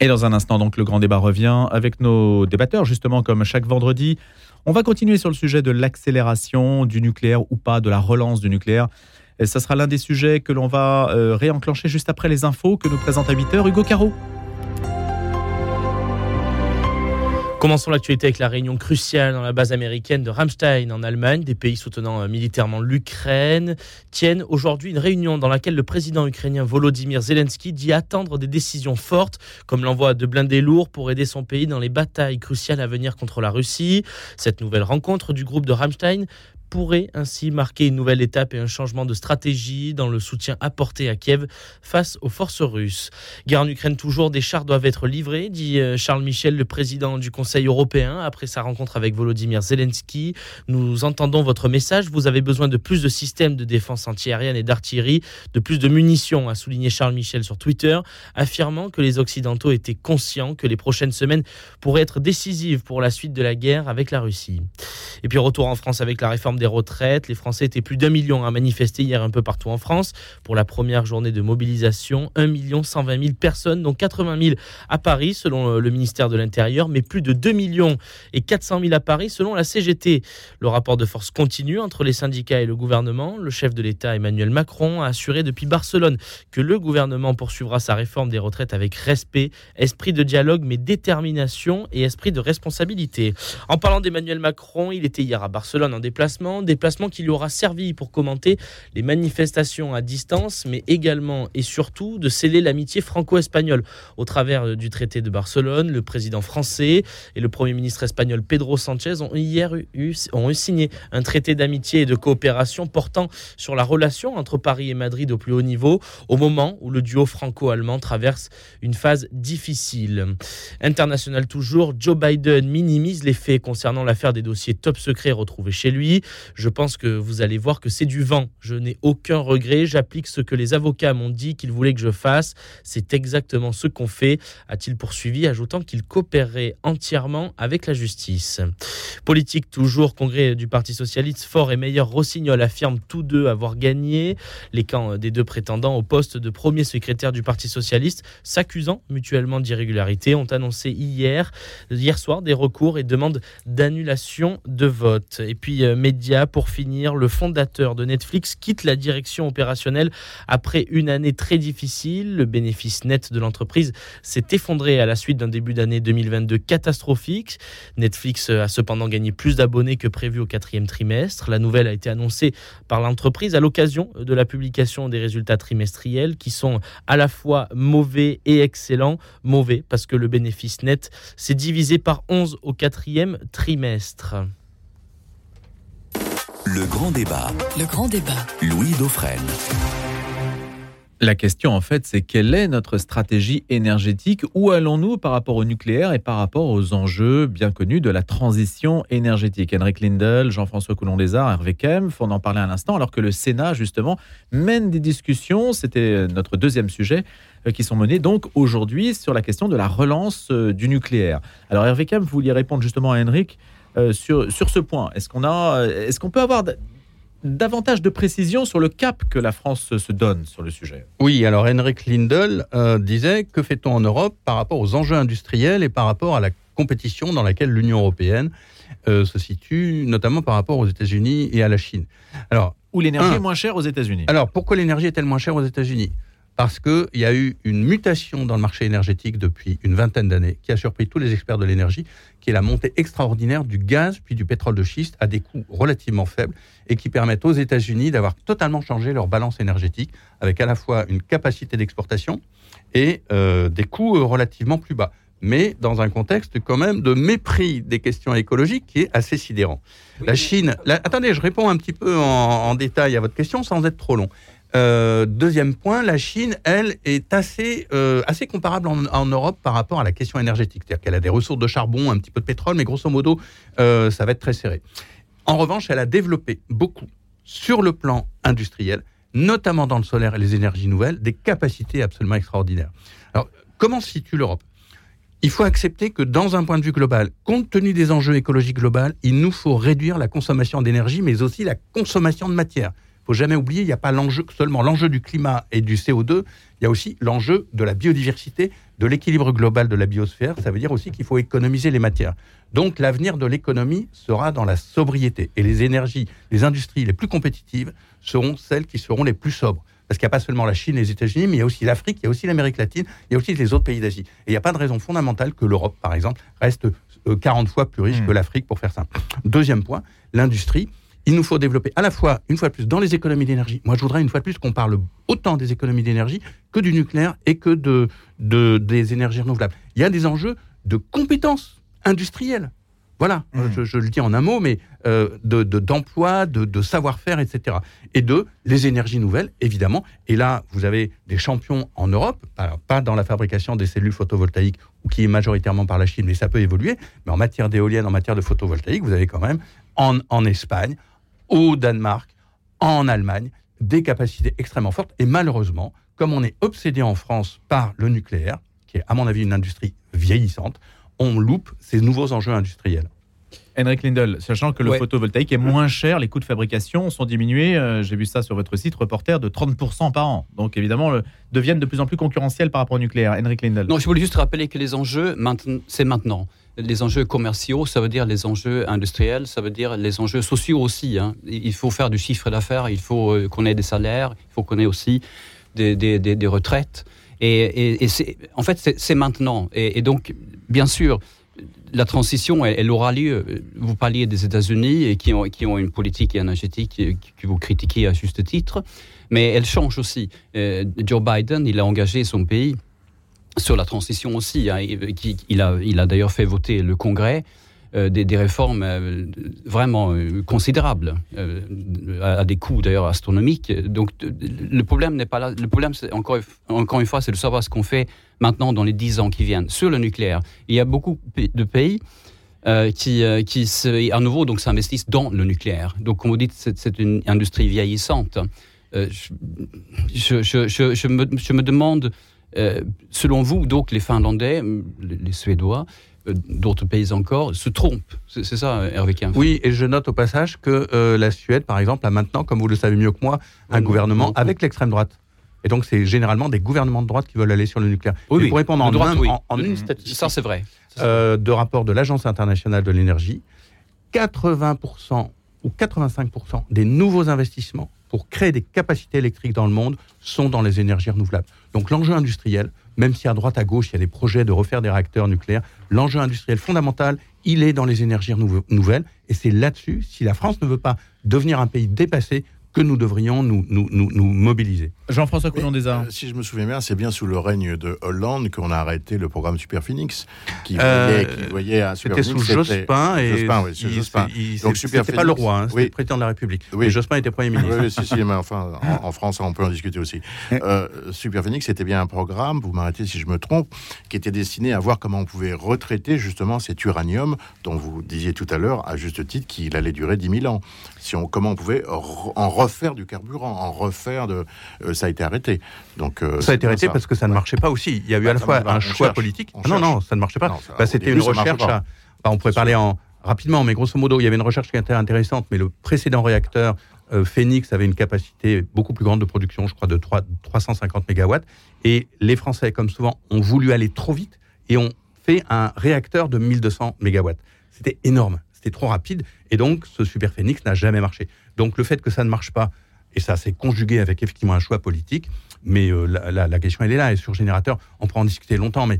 Et dans un instant, donc, le grand débat revient avec nos débatteurs, justement, comme chaque vendredi. On va continuer sur le sujet de l'accélération du nucléaire ou pas, de la relance du nucléaire. Et ça sera l'un des sujets que l'on va euh, réenclencher juste après les infos que nous présente à 8h Hugo Caro. Commençons l'actualité avec la réunion cruciale dans la base américaine de Ramstein en Allemagne. Des pays soutenant euh, militairement l'Ukraine tiennent aujourd'hui une réunion dans laquelle le président ukrainien Volodymyr Zelensky dit attendre des décisions fortes, comme l'envoi de blindés lourds pour aider son pays dans les batailles cruciales à venir contre la Russie. Cette nouvelle rencontre du groupe de Ramstein pourrait ainsi marquer une nouvelle étape et un changement de stratégie dans le soutien apporté à Kiev face aux forces russes. Guerre en Ukraine toujours, des chars doivent être livrés, dit euh, Charles Michel, le président du Conseil européen, après sa rencontre avec Volodymyr Zelensky. Nous entendons votre message, vous avez besoin de plus de systèmes de défense antiaérienne et d'artillerie, de plus de munitions, a souligné Charles Michel sur Twitter, affirmant que les Occidentaux étaient conscients que les prochaines semaines pourraient être décisives pour la suite de la guerre avec la Russie. Et puis retour en France avec la réforme des retraites. Les Français étaient plus d'un million à manifester hier un peu partout en France pour la première journée de mobilisation. 1 million 120 000 personnes, dont 80 000 à Paris selon le ministère de l'Intérieur, mais plus de 2 millions et 400 000 à Paris selon la CGT. Le rapport de force continue entre les syndicats et le gouvernement. Le chef de l'État Emmanuel Macron a assuré depuis Barcelone que le gouvernement poursuivra sa réforme des retraites avec respect, esprit de dialogue, mais détermination et esprit de responsabilité. En parlant d'Emmanuel Macron, il était hier à Barcelone en déplacement déplacement, qui lui aura servi pour commenter les manifestations à distance, mais également et surtout de sceller l'amitié franco-espagnole au travers euh, du traité de Barcelone. Le président français et le premier ministre espagnol Pedro Sanchez ont hier eu, ont signé un traité d'amitié et de coopération portant sur la relation entre Paris et Madrid au plus haut niveau, au moment où le duo franco-allemand traverse une phase difficile. International toujours, Joe Biden minimise les faits concernant l'affaire des dossiers top secrets retrouvés chez lui. Je pense que vous allez voir que c'est du vent. Je n'ai aucun regret. J'applique ce que les avocats m'ont dit qu'ils voulaient que je fasse. C'est exactement ce qu'on fait, a-t-il poursuivi, ajoutant qu'il coopérerait entièrement avec la justice. Politique toujours, congrès du Parti socialiste, Fort et Meilleur Rossignol affirment tous deux avoir gagné. Les camps des deux prétendants au poste de premier secrétaire du Parti socialiste, s'accusant mutuellement d'irrégularité, ont annoncé hier, hier soir des recours et demandent d'annulation de vote. Et puis, euh, pour finir, le fondateur de Netflix quitte la direction opérationnelle après une année très difficile. Le bénéfice net de l'entreprise s'est effondré à la suite d'un début d'année 2022 catastrophique. Netflix a cependant gagné plus d'abonnés que prévu au quatrième trimestre. La nouvelle a été annoncée par l'entreprise à l'occasion de la publication des résultats trimestriels qui sont à la fois mauvais et excellents. Mauvais parce que le bénéfice net s'est divisé par 11 au quatrième trimestre. Le grand débat. Le grand débat. Louis Dauphren. La question, en fait, c'est quelle est notre stratégie énergétique? Où allons-nous par rapport au nucléaire et par rapport aux enjeux bien connus de la transition énergétique? Henrik Lindel, Jean-François Coulon-Lézard, Hervé Kempf, on en parlait à l'instant, alors que le Sénat, justement, mène des discussions, c'était notre deuxième sujet, euh, qui sont menées donc aujourd'hui sur la question de la relance euh, du nucléaire. Alors Hervé Kempf, vous vouliez répondre justement à Henrik euh, sur, sur ce point Est-ce qu'on a, est-ce qu'on peut avoir davantage de précisions sur le cap que la France se donne sur le sujet? Oui, alors Henrik Lindel euh, disait que fait-on en Europe par rapport aux enjeux industriels et par rapport à la compétition dans laquelle l'Union européenne euh, se situe, notamment par rapport aux États-Unis et à la Chine? Alors, où l'énergie est moins chère aux États-Unis. Alors, pourquoi l'énergie est-elle moins chère aux États-Unis? Parce qu'il y a eu une mutation dans le marché énergétique depuis une vingtaine d'années qui a surpris tous les experts de l'énergie, qui est la montée extraordinaire du gaz puis du pétrole de schiste à des coûts relativement faibles et qui permettent aux États-Unis d'avoir totalement changé leur balance énergétique avec à la fois une capacité d'exportation et euh, des coûts euh, relativement plus bas mais dans un contexte quand même de mépris des questions écologiques qui est assez sidérant. La Chine, attendez, je réponds un petit peu en, en, détail à votre question sans être trop long. Euh, deuxième point, la Chine, elle, est assez, euh, assez comparable en, Europe par rapport à la question énergétique. C'est-à-dire qu'elle a des ressources de charbon, un petit peu de pétrole, mais grosso modo, euh, ça va être très serré. En revanche, elle a développé beaucoup sur le plan industriel, notamment dans le solaire et les énergies nouvelles, des capacités absolument extraordinaires. Alors, comment se situe l'Europe? Il faut accepter que dans un point de vue global, compte tenu des enjeux écologiques globaux, il nous faut réduire la consommation d'énergie, mais aussi la consommation de matière. Il faut jamais oublier, il n'y a pas l'enjeu seulement l'enjeu du climat et du CO2, il y a aussi l'enjeu de la biodiversité, de l'équilibre global de la biosphère. Ça veut dire aussi qu'il faut économiser les matières. Donc l'avenir de l'économie sera dans la sobriété. Et les énergies, les industries les plus compétitives seront celles qui seront les plus sobres. Parce qu'il n'y a pas seulement la Chine et les États-Unis, mais il y a aussi l'Afrique, il y a aussi l'Amérique latine, il y a aussi les autres pays d'Asie. Et il n'y a pas de raison fondamentale que l'Europe, par exemple, reste euh, 40 fois plus riche Hmm. que l'Afrique, pour faire simple. Deuxième point, l'industrie. Il nous faut développer à la fois, une fois de plus, dans les économies d'énergie. Moi, je voudrais une fois de plus qu'on parle autant des économies d'énergie que du nucléaire et que de, de- des énergies renouvelables. Il y a des enjeux de compétences industrielles. Voilà, Mhm. je, je le dis en un mot, mais euh, de- de- d'emploi, de, de savoir-faire, etc. Et de les énergies nouvelles, évidemment. Et là, vous avez des champions en Europe, alors pas dans la fabrication des cellules photovoltaïques, ou qui est majoritairement par la Chine, mais ça peut évoluer. Mais en matière d'éolienne, en matière de photovoltaïque, vous avez quand même en, en Espagne, au Danemark, en Allemagne, des capacités extrêmement fortes. Et malheureusement, comme on est obsédé en France par le nucléaire, qui est à mon avis une industrie vieillissante, on loupe ces nouveaux enjeux industriels. Henrik Lindel, sachant que le Ouais. photovoltaïque est moins cher, les coûts de fabrication sont diminués, euh, j'ai vu ça sur votre site reporter, de 30% par an. Donc évidemment, le- deviennent de plus en plus concurrentiels par rapport au nucléaire. Henrik Lindel. Non, je voulais juste rappeler que les enjeux, maintenant- c'est maintenant. Les enjeux commerciaux, ça veut dire les enjeux industriels, ça veut dire les enjeux sociaux aussi. hein. Il faut faire du chiffre d'affaires, il faut euh, qu'on ait des salaires, il faut qu'on ait aussi des, des- des- des retraites. Et, et- en fait, c'est c'est maintenant. Et, et donc, bien sûr, la transition, elle, aura lieu. Vous parliez des États-Unis qui ont, qui ont une politique énergétique euh, que vous critiquez à juste titre, mais elle change aussi. Euh, Joe Biden, il a engagé son pays sur la transition aussi. hein, il, qui- il a, il a d'ailleurs fait voter le Congrès euh, des, des réformes euh, vraiment euh, considérables, euh, à, des coûts d'ailleurs astronomiques. Donc euh, le problème n'est pas. Le problème, encore, encore une fois, c'est de savoir ce qu'on fait maintenant dans les dix ans qui viennent sur le nucléaire. Il y a beaucoup de pays euh, qui, euh, qui à nouveau donc s'investissent dans le nucléaire. Donc, comme vous dites, c'est une industrie vieillissante. Euh, je, je, je, me, je me demande, euh, selon vous, donc les Finlandais, les, Suédois, euh, d'autres pays encore, se trompent. C'est ça, Hervé Oui, et je note au passage que euh, la Suède, par exemple, a maintenant, comme vous le savez mieux que moi, un Oui, gouvernement avec l'extrême droite. Et donc, c'est généralement des gouvernements de droite qui veulent aller sur le nucléaire. Oui, Et pour répondre en, droite, un- oui. en- une statistique Ça, c'est vrai. euh, de rapport de l'Agence internationale de l'énergie, 80% ou 85% des nouveaux investissements pour créer des capacités électriques dans le monde sont dans les énergies renouvelables. Donc l'enjeu industriel, même si à droite à gauche il y a des projets de refaire des réacteurs nucléaires, l'enjeu industriel fondamental, il est dans les énergies nouvelles. Et c'est là-dessus, si la France ne veut pas devenir un pays dépassé, que nous devrions nous, nous, nous, nous mobiliser. Jean-François Coulon des Arts. Euh, si je me souviens bien, c'est bien sous le règne de Hollande qu'on a arrêté le programme Super Phoenix, qui Euh, voyait, qui voyait à Super C'était sous Jospin et Jospin, oui, c'est il- Jospin. il- Donc, c'était pas le roi, hein, c'était oui. le président de la République. Oui. Et Jospin était Premier ministre. Oui, oui, si, si, mais enfin, en, en France, on peut en discuter aussi. Euh, Super Phoenix, c'était bien un programme, vous m'arrêtez si je me trompe, qui était destiné à voir comment on pouvait retraiter justement cet uranium dont vous disiez tout à l'heure, à juste titre, qu'il allait durer 10 000 ans. Si on, comment on pouvait en refaire du carburant, en refaire de... euh, ça a été arrêté. Donc, euh, Ça a été arrêté parce que ça ne marchait pas aussi. Il y a eu Bah, à la fois un choix cherche. politique. On Ah non, non, ça ne marchait pas. Bah, C'était une recherche. à- bah, on pourrait parler sûr. en rapidement, mais grosso modo, il y avait une recherche qui était intéressante, mais le précédent réacteur euh, Phoenix avait une capacité beaucoup plus grande de production, je crois, de 3 350 mégawatts. Et les Français, comme souvent, ont voulu aller trop vite et ont fait un réacteur de 1200 mégawatts. C'était énorme, c'était trop rapide, et donc ce Super Phoenix n'a jamais marché. Donc le fait que ça ne marche pas, et ça s'est conjugué avec effectivement un choix politique, mais euh, la, question elle est là, et sur générateur, on peut en discuter longtemps, mais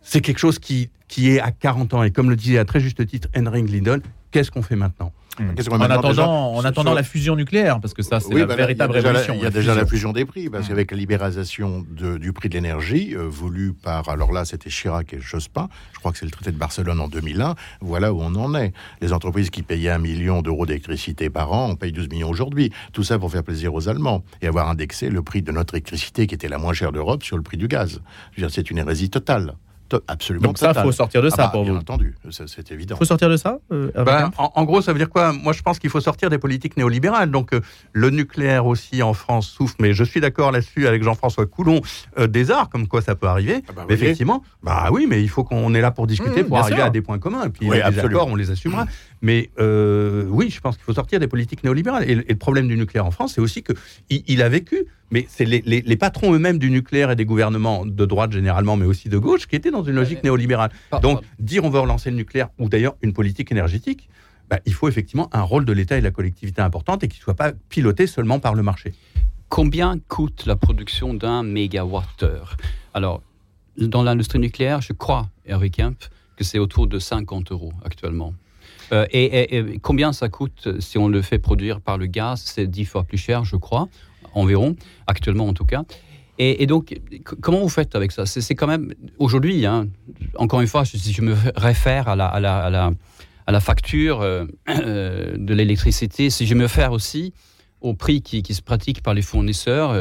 c'est quelque chose qui, qui est à 40 ans, et comme le disait à très juste titre Henry Glidon, Qu'est-ce qu'on fait maintenant? Qu'on En déjà attendant, en attendant sur- la fusion nucléaire, parce que ça, c'est Oui, la bah là, véritable il y a déjà la- révolution. Il y a la déjà la fusion. des prix, parce qu'avec la libéralisation de- du prix de l'énergie, euh, voulu par, alors là, c'était Chirac et Jospin, je crois que c'est le traité de Barcelone en 2001, voilà où on en est. Les entreprises qui payaient un million d'euros d'électricité par an, on paye 12 millions aujourd'hui. Tout ça pour faire plaisir aux Allemands et avoir indexé le prix de notre électricité, qui était la moins chère d'Europe, sur le prix du gaz. C'est une hérésie totale. Absolument Donc ça, totale. faut sortir de Ah ça bah, pour bien vous. entendu, c'est évident. faut sortir de ça euh, Ben, Kempf en, en gros, ça veut dire quoi? Moi, je pense qu'il faut sortir des politiques néolibérales. Donc, euh, le nucléaire aussi en France souffre, mais je suis d'accord là-dessus avec Jean-François Coulon euh, des arts, comme quoi ça peut arriver. Ah bah, mais effectivement, bah oui, mais il faut qu'on est là pour discuter, Mmh, pour arriver sûr. à des points communs. Et puis, Oui, les accords, on les assumera. Mais euh, oui, je pense qu'il faut sortir des politiques néolibérales. Et, le- et le problème du nucléaire en France, c'est aussi que il, a vécu. Mais c'est les, les- les patrons eux-mêmes du nucléaire et des gouvernements de droite généralement, mais aussi de gauche, qui étaient dans une logique néolibérale. Donc, dire on veut relancer le nucléaire, ou d'ailleurs une politique énergétique, bah, il faut effectivement un rôle de l'État et de la collectivité importante et qui ne soit pas piloté seulement par le marché. Combien coûte la production d'un mégawattheure? Alors, dans l'industrie nucléaire, je crois, Hervé Kemp, que c'est autour de 50 euros actuellement. Euh, et, combien ça coûte si on le fait produire par le gaz? C'est 10 fois plus cher, je crois, environ, actuellement en tout cas. Et, donc, comment vous faites avec ça? C'est quand même, aujourd'hui, hein, encore une fois, si je me réfère à la, facture euh, euh, de l'électricité, si je me réfère aussi au prix qui, se pratique par les fournisseurs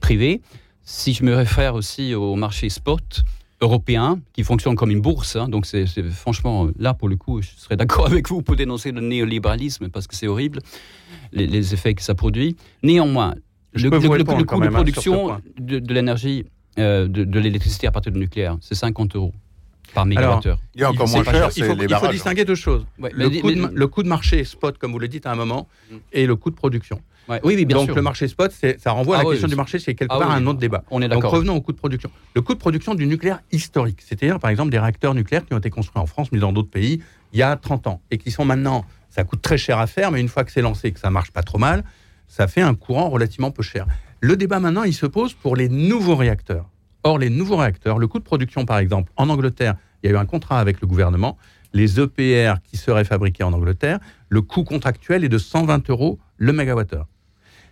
privés, si je me réfère aussi au marché spot européen qui fonctionne comme une bourse, hein, donc c'est franchement là pour le coup, je serais d'accord avec vous pour dénoncer le néolibéralisme parce que c'est horrible les, les effets que ça produit. Néanmoins, Je le, coût de hein, production de, de l'énergie, euh, de, de l'électricité à partir du nucléaire, c'est 50 euros par mégawattheure. Il y a encore Il moins cher, il c'est faut, les il faut barrages. distinguer deux choses. Ouais, le, mais- coût de, mais- le coût de marché spot, comme vous le dites à un moment, Mm. et le coût de production. Ouais, oui, oui, bien Donc sûr. le marché spot, ça renvoie à Ah la oui, question du marché, c'est quelque Ah part oui, un autre débat. On est Donc d'accord. revenons au coût de production. Le coût de production du nucléaire historique, c'est-à-dire par exemple des réacteurs nucléaires qui ont été construits en France, mais dans d'autres pays, il y a 30 ans, et qui sont maintenant, ça coûte très cher à faire, mais une fois que c'est lancé, que ça marche pas trop mal, ça fait un courant relativement peu cher. Le débat maintenant, il se pose pour les nouveaux réacteurs. Or, les nouveaux réacteurs, le coût de production par exemple, en Angleterre, il y a eu un contrat avec le gouvernement, les EPR qui seraient fabriqués en Angleterre, le coût contractuel est de 120 euros le mégawattheure.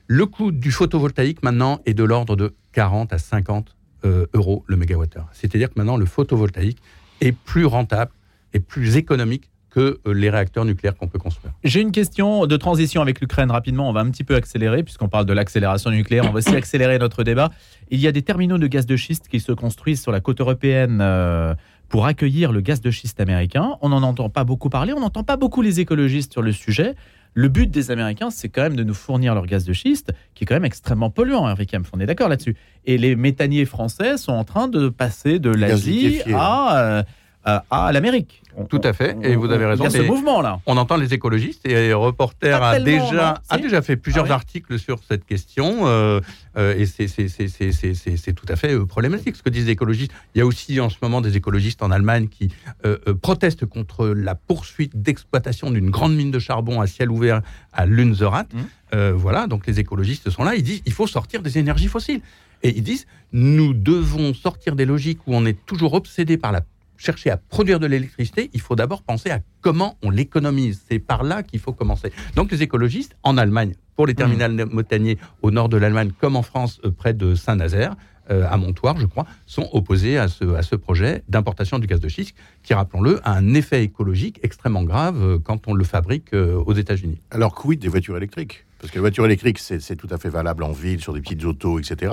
Le coût du photovoltaïque maintenant est de l'ordre de 40 à 50 euh, euros le mégawattheure. C'est-à-dire que maintenant le photovoltaïque est plus rentable et plus économique que euh, les réacteurs nucléaires qu'on peut construire. J'ai une question de transition avec l'Ukraine rapidement. On va un petit peu accélérer puisqu'on parle de l'accélération nucléaire. On va aussi accélérer notre débat. Il y a des terminaux de gaz de schiste qui se construisent sur la côte européenne euh, pour accueillir le gaz de schiste américain. On n'en entend pas beaucoup parler. On n'entend pas beaucoup les écologistes sur le sujet. Le but des Américains, c'est quand même de nous fournir leur gaz de schiste, qui est quand même extrêmement polluant, Kempf. On est d'accord là-dessus. Et les méthaniers français sont en train de passer de l'Asie à, euh, à l'Amérique. On- Tout à fait, et vous avez raison. Il y a ce mouvement-là. On entend les écologistes et Reporter a déjà, non a déjà fait plusieurs Ah oui articles sur cette question euh, euh, et c'est- c'est c'est- c'est- c'est- c'est- c'est tout à fait euh, problématique ce que disent les écologistes. Il y a aussi en ce moment des écologistes en Allemagne qui euh, euh, protestent contre la poursuite d'exploitation d'une grande mine de charbon à ciel ouvert à Lunzerath. Mhm. Euh, voilà, donc les écologistes sont là, ils disent il faut sortir des énergies fossiles. Et ils disent nous devons sortir des logiques où on est toujours obsédé par la chercher à produire de l'électricité, il faut d'abord penser à comment on l'économise. C'est par là qu'il faut commencer. Donc les écologistes, en Allemagne, pour les terminales méthaniers au nord de l'Allemagne, comme en France, euh, près de Saint-Nazaire, euh, à Montoire, je crois, sont opposés à ce, à ce projet d'importation du gaz de schiste, qui, rappelons-le, a un effet écologique extrêmement grave euh, quand on le fabrique euh, aux États-Unis. Alors, quid des voitures électriques Parce que les voitures électriques, c'est tout à fait valable en ville, sur des petites autos, etc.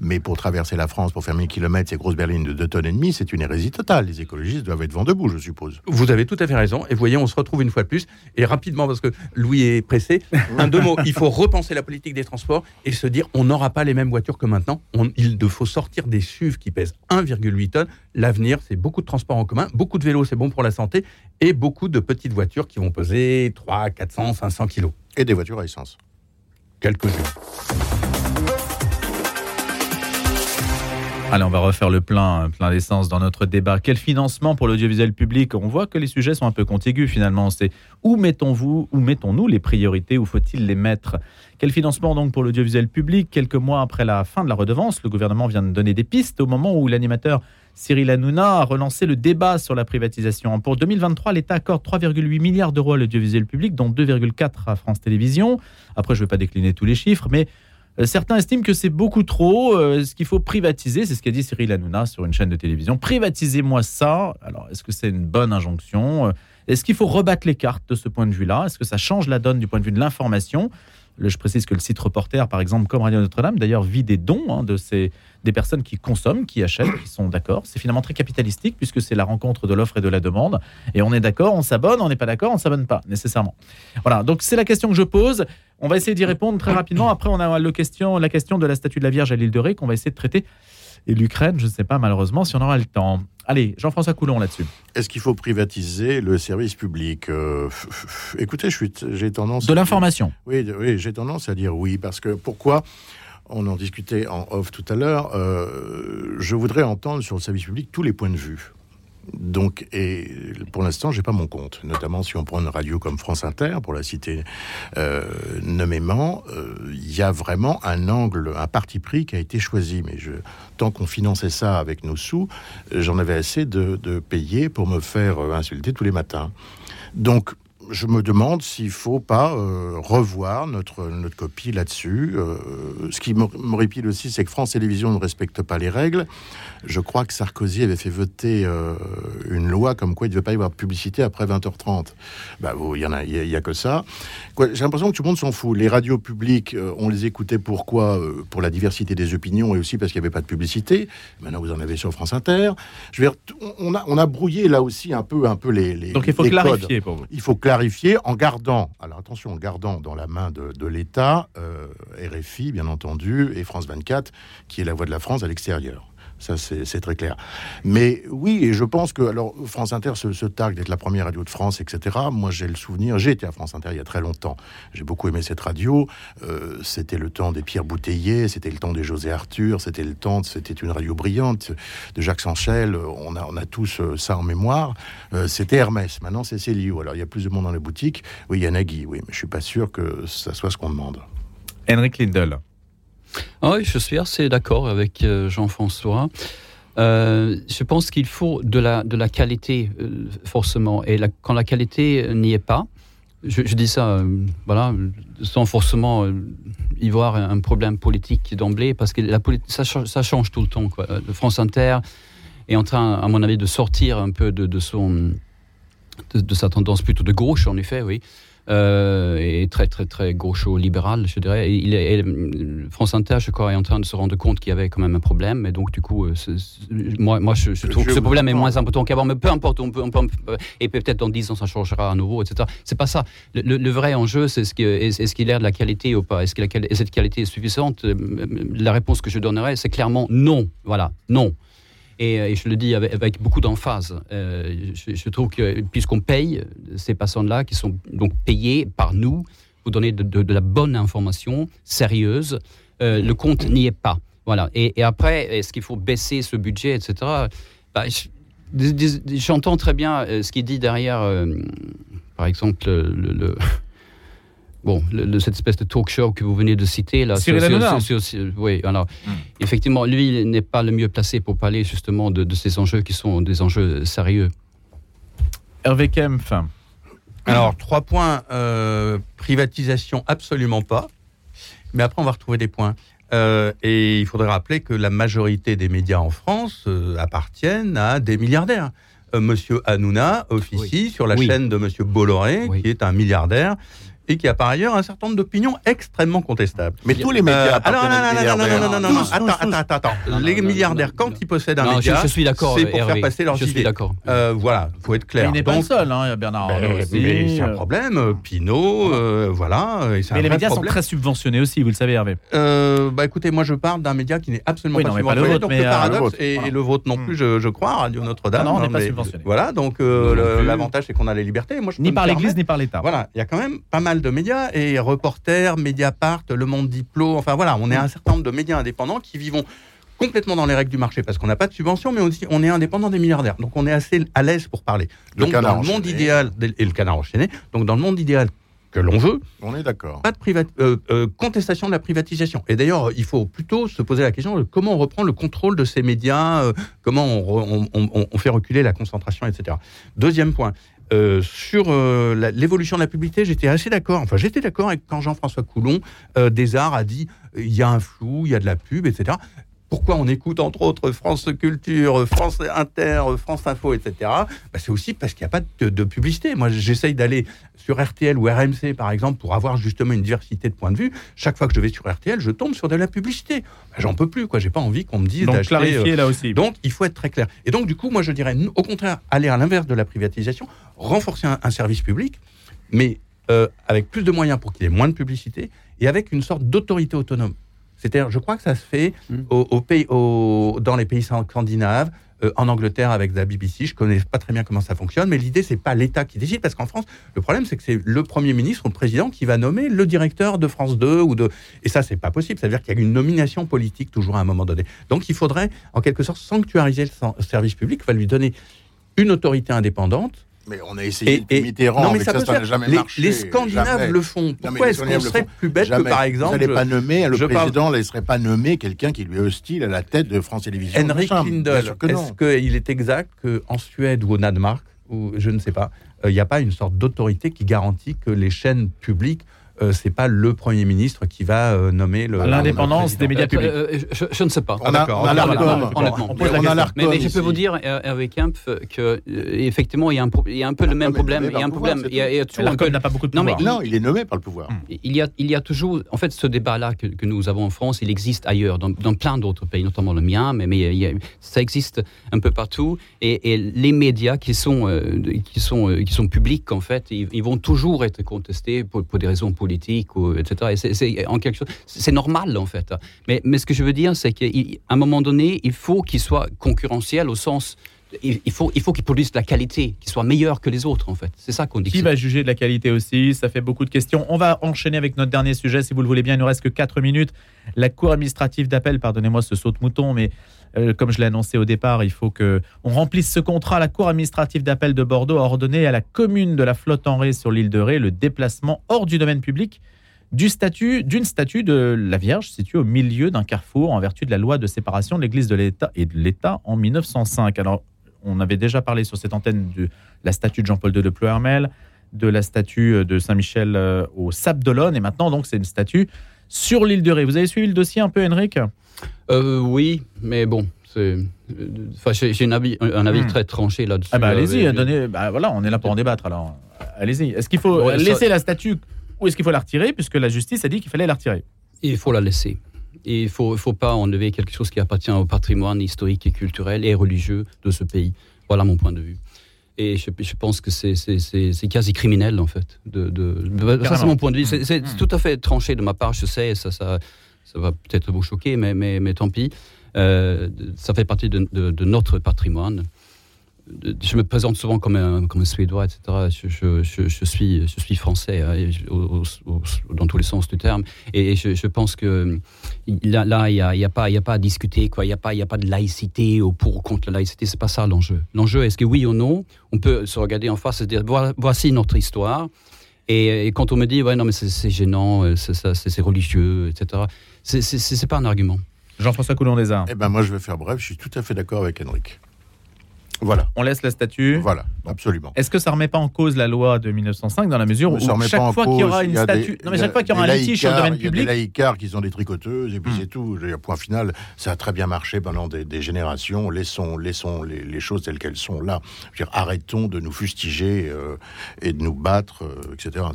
Mais pour traverser la France, pour faire 1000 km, ces grosses berlines de 2 tonnes et demie, c'est une hérésie totale. Les écologistes doivent être vent debout, je suppose. Vous avez tout à fait raison. Et voyez, on se retrouve une fois de plus. Et rapidement, parce que Louis est pressé, un deux mots. Il faut repenser la politique des transports et se dire on n'aura pas les mêmes voitures que maintenant. On- il faut sortir des SUV qui pèsent 1,8 tonnes. L'avenir, c'est beaucoup de transports en commun, beaucoup de vélos, c'est bon pour la santé, et beaucoup de petites voitures qui vont peser 3, 400, 500 kilos. Et des voitures à essence. Quelques-unes. Allez, on va refaire le plein, plein d'essence dans notre débat. Quel financement pour l'audiovisuel public? On voit que les sujets sont un peu contigus finalement. C'est où mettons-vous, où mettons-nous les priorités? Où faut-il les mettre? Quel financement donc pour l'audiovisuel public? Quelques mois après la fin de la redevance, le gouvernement vient de donner des pistes au moment où l'animateur Cyril Hanouna a relancé le débat sur la privatisation. Pour 2023, l'État accorde 3,8 milliards d'euros à l'audiovisuel public, dont 2,4 à France Télévisions. Après, je ne vais pas décliner tous les chiffres, mais euh, certains estiment que c'est beaucoup trop. Euh, ce qu'il faut privatiser, c'est ce qu'a dit Cyril Hanouna sur une chaîne de télévision. Privatisez-moi ça. Alors, est-ce que c'est une bonne injonction? Euh, Est-ce qu'il faut rebattre les cartes de ce point de vue-là? Est-ce que ça change la donne du point de vue de l'information? Je précise que le site Reporter, par exemple, comme Radio Notre-Dame, d'ailleurs, vit des dons hein, de ces, des personnes qui consomment, qui achètent, qui sont d'accord. C'est finalement très capitalistique puisque c'est la rencontre de l'offre et de la demande. Et on est d'accord, on s'abonne, on n'est pas d'accord, on ne s'abonne pas, nécessairement. Voilà, donc c'est la question que je pose. On va essayer d'y répondre très rapidement. Après, on a le question, la question de la statue de la Vierge à l'île de Ré qu'on va essayer de traiter. Et l'Ukraine, je ne sais pas malheureusement si on aura le temps. Allez, Jean-François Coulon là-dessus. Est-ce qu'il faut privatiser le service public Euh, Écoutez, j'ai tendance... De l'information. Oui, oui j'ai tendance à dire oui, parce que pourquoi on en discutait en off tout à l'heure. euh, je voudrais entendre sur le service public tous les points de vue. Donc, et pour l'instant, j'ai pas mon compte. Notamment si on prend une radio comme France Inter, pour la citer euh, nommément, euh, il y a vraiment un angle, un parti pris qui a été choisi. Mais je, tant qu'on finançait ça avec nos sous, euh, j'en avais assez de, de payer pour me faire insulter tous les matins. Donc, je me demande s'il faut pas euh, revoir notre, notre copie là-dessus. Euh, ce qui me- m'horripile aussi, c'est que France Télévisions ne respecte pas les règles. Je crois que Sarkozy avait fait voter euh, une loi comme quoi il ne devait pas y avoir de publicité après 20h30. Bah, il y en a, y a- y a que ça. J'ai l'impression que tout le monde s'en fout. Les radios publiques, on les écoutait pourquoi Pour la diversité des opinions et aussi parce qu'il n'y avait pas de publicité. Maintenant, vous en avez sur France Inter. Je veux dire, on a, on a brouillé là aussi un peu, un peu les, les Donc il faut les codes. clarifier pour vous. Il faut clarifier en gardant, alors attention, en gardant dans la main de, l'État, euh, RFI bien entendu, et France 24, qui est la voix de la France à l'extérieur. Ça, c'est très clair. Mais oui, et je pense que, alors, France Inter se, se targue d'être la première radio de France, etc. Moi, j'ai le souvenir, j'ai été à France Inter il y a très longtemps. J'ai beaucoup aimé cette radio. Euh, c'était le temps des Pierre Bouteiller, c'était le temps des José Arthur, c'était le temps, c'était une radio brillante de Jacques Sanchel. On a, on a tous euh, ça en mémoire. Euh, c'était Hermès. Maintenant, c'est Célio. Alors, il y a plus de monde dans les boutiques. Oui, il y a Nagui, oui, mais je suis pas sûr que ça soit ce qu'on demande. Henrik Lindel. Ah oui, je suis assez d'accord avec euh, Jean-François. Euh, je pense qu'il faut de la, de la qualité, euh, forcément. Et quand la qualité n'y est pas, je, dis ça, voilà, sans forcément y voir un, problème politique d'emblée, parce que la ça, ça change tout le temps. Euh, France Inter est en train, à mon avis, de sortir un peu de, son, de sa tendance plutôt de gauche, en effet, oui. Euh, et très très très gaucho-libéral, je dirais. Et il est, et, euh, France Inter, je crois, est en train de se rendre compte qu'il y avait quand même un problème. Et donc, du coup, euh, moi, moi, je, je trouve Je que ce problème est moins important qu'avant. Mais peu importe, on peut, on peut- euh, et peut-être dans 10 ans, ça changera à nouveau, etc. C'est pas ça. Le, vrai enjeu, c'est ce que, est, est-ce qu'il a de la qualité ou pas? Est-ce que la cette qualité est suffisante? Euh, La réponse que je donnerais, c'est clairement non. Voilà, non. Et, euh, et je le dis avec, beaucoup d'emphase. Euh, je, trouve que puisqu'on paye ces personnes-là, qui sont donc payées par nous pour donner de, la bonne information sérieuse, euh, le compte n'y est pas. Voilà. Et, après, est-ce qu'il faut baisser ce budget, etc. Bah, J'entends très bien ce qu'il dit derrière, par exemple, le, le- bon, le- le- cette espèce de talk show que vous venez de citer là. Cyril sur- sur- Hanouna. sur- sur- oui, alors Hmm. effectivement, lui il n'est pas le mieux placé pour parler justement de, de ces enjeux qui sont des enjeux sérieux. Hervé Kempf. Alors, trois points. euh, privatisation, absolument pas. Mais après, on va retrouver des points. Euh, et il faudrait rappeler que la majorité des médias en France euh, appartiennent à des milliardaires. Euh, Monsieur Hanouna officie sur la Oui. chaîne de Monsieur Bolloré, Oui. qui est un milliardaire et qui a par ailleurs un certain nombre d'opinions extrêmement contestables. Mais tous les Euh, médias. alors, non, non, non, non, non, non, non, non, attends, attends, attends, attends. Non, non, Les non, milliardaires, non, quand non. ils possèdent un média, je suis d'accord. c'est pour Hervé. faire passer leurs Je suis idées. d'accord. Euh, voilà, faut être clair. Mais il n'est pas le seul, hein, il y a Bernard ben, mais c'est un euh, problème. Pinot, euh, voilà. et c'est un Mais les médias sont très subventionnés aussi, vous le savez, Hervé. Euh, bah écoutez, moi je parle d'un média qui n'est absolument Oui, pas subventionné. vôtre, donc mais, le paradoxe et, le vôtre non plus, je, je crois, Radio Notre-Dame. Non, non, on hein, n'est pas subventionné. Voilà, donc l'avantage c'est qu'on a les libertés. Moi, je peux Ni par l'Église, ni par l'État. Voilà, il y a quand même pas mal de médias et Reporter, Mediapart, Le Monde Diplo, enfin voilà, on est un certain nombre de médias indépendants qui vivons complètement dans les règles du marché parce qu'on n'a pas de subvention, mais aussi on est indépendant des milliardaires. Donc on est assez à l'aise pour parler. Le Donc dans le monde enchaîné. idéal, et le canard enchaîné, donc dans le monde idéal que l'on veut. On est d'accord. Pas de priva- euh, euh, contestation de la privatisation. Et d'ailleurs, il faut plutôt se poser la question de comment on reprend le contrôle de ces médias, euh, comment on, re- on- on- on fait reculer la concentration, etc. Deuxième point. Euh, sur euh, l'évolution de la publicité, j'étais assez d'accord. Enfin, j'étais d'accord avec quand Jean-François Coulon euh, des Arts a dit il y a un flou, il y a de la pub, etc. Pourquoi on écoute entre autres France Culture, France Inter, France Info, etc. Bah, c'est aussi parce qu'il n'y a pas de, de publicité. Moi, j'essaye d'aller sur RTL ou RMC, par exemple, pour avoir justement une diversité de points de vue. Chaque fois que je vais sur RTL, je tombe sur de la publicité. Bah, J'en peux plus, quoi. J'ai pas envie qu'on me dise Donc d'acheter. clarifier euh, là aussi. donc, il faut être très clair. Et donc, du coup, moi, je dirais, au contraire, aller à l'inverse de la privatisation, renforcer un, un service public, mais euh, avec plus de moyens pour qu'il y ait moins de publicité et avec une sorte d'autorité autonome. C'est-à-dire, je crois que ça se fait Mm. au, au pays, au- dans les pays scandinaves, euh, en Angleterre avec la BBC. Je connais pas très bien comment ça fonctionne, mais l'idée, c'est pas l'État qui décide, parce qu'en France, le problème, c'est que c'est le Premier ministre ou le Président qui va nommer le directeur de France 2 ou de. Et ça, c'est pas possible. C'est-à-dire qu'il y a une nomination politique toujours à un moment donné. Donc, il faudrait, en quelque sorte, sanctuariser le service public. Il va lui donner une autorité indépendante. Mais on a essayé Et, depuis et- Mitterrand, non, mais mais ça, ça, n'a jamais les, marché. les Scandinaves jamais. le font. Pourquoi est-ce qu'on serait plus bête Jamais. que, par exemple, Vous pas nommer, le président ne laisserait pas nommer quelqu'un qui lui est hostile à la tête de France Télévisions. Henrik non. est-ce qu'il est exact qu'en Suède ou au Danemark, ou je ne sais pas, euh, il n'y a pas une sorte d'autorité qui garantit que les chaînes publiques, euh, c'est pas le Premier ministre qui va euh, nommer le. L'indépendance des médias publics. Euh, euh, je, je ne sais pas. On a, d'accord, on a on l'ARCOM. parle- honnêtement. On pose la On a Mais, mais je peux vous dire, euh, Hervé Kempf, que euh, effectivement, il y a un, pro- il y a un peu le même mais problème. Il y a un problème. Y a, n'a pas beaucoup de Non, mais pouvoir. Non, il est nommé par le pouvoir. il y a, il y a toujours, en fait, ce débat-là que, que nous avons en France, il existe ailleurs, dans, dans plein d'autres pays, notamment le mien, mais, mais il y a- ça existe un peu partout. Et, et les médias qui sont, euh, qui sont, euh, qui sont publics, en fait, ils, ils vont toujours être contestés pour, pour des raisons politiques, ou, etc. Et c'est- normal, en fait. Mais, mais ce que je veux dire, c'est qu'à un moment donné, il faut qu'ils soient concurrentiels au sens, il, faut, il faut qu'ils produisent de la qualité, qu'ils soient meilleurs que les autres, en fait. C'est ça qu'on dit. Qui va juger de la qualité aussi? Ça fait beaucoup de questions. On va enchaîner avec notre dernier sujet, si vous le voulez bien. Il nous reste que 4 minutes. La Cour administrative d'appel, pardonnez-moi ce saut de mouton, mais euh, comme je l'ai annoncé au départ, il faut que on remplisse ce contrat. La Cour administrative d'appel de Bordeaux a ordonné à la commune de la Flotte en Ré sur l'île de Ré le déplacement hors du domaine public d'une statue de la Vierge située au milieu d'un carrefour en vertu de la loi de séparation de l'Église de l'État et de l'État en 1905. Alors, on avait déjà parlé sur cette antenne de la statue de Jean-Paul II de Pleuhermel, de la statue de Saint-Michel euh, au Sable d'Olonne, et maintenant, donc, c'est une statue sur l'île de Ré. Vous avez suivi le dossier un peu, Henrik? Euh, oui, mais bon, c'est. euh, Enfin, j'ai un avis, un avis Hmm. très tranché là-dessus. Ah bah Euh, allez-y, mais- donnez. Bah voilà, on est là pour en débattre. Alors, allez-y. Est-ce qu'il faut Ouais, ça- laisser la statue ou est-ce qu'il faut la retirer puisque la justice a dit qu'il fallait la retirer? Il faut la laisser. Et il ne faut, pas enlever quelque chose qui appartient au patrimoine historique et culturel et religieux de ce pays. Voilà mon point de vue. Et je, je pense que c'est- quasi criminel, en fait. De, de- ça, c'est mon point de vue. C'est c'est Mm. tout à fait tranché de ma part, je sais, ça, ça, ça va peut-être vous choquer, mais, mais, mais tant pis. Euh, ça fait partie de, notre patrimoine. Je me présente souvent comme un, comme Suédois, etc. Je, je- suis, je suis français, hein, dans tous les sens du terme. Et je, pense que là, il n'y a, y a, pas- a pas à discuter, il n'y a, pas- a pas de laïcité ou pour ou contre la laïcité. C'est pas ça l'enjeu. L'enjeu, est-ce que oui ou non, on peut se regarder en face et se dire voici notre histoire. Et, et quand on me dit ouais, non, mais c'est gênant, euh, c'est ça, c'est c'est religieux, etc., c'est- pas un argument. Jean-François Coulon des Arts. Eh ben moi, je vais faire bref. Je suis tout à fait d'accord avec Henrik. Voilà, On laisse la statue. voilà, absolument. Est-ce que ça remet pas en cause la loi de 1905 dans la mesure où chaque fois qu'il y aura une statue, non mais il y a chaque fois qu'il y aura un litige sur le domaine Il y a des public, laïcards qui sont des tricoteuses, et puis Hmm. c'est tout. Point final, ça a très bien marché pendant des, générations. Laissons, laissons les, choses telles qu'elles sont là. Je veux dire, arrêtons de nous fustiger euh, et de nous battre, euh, etc.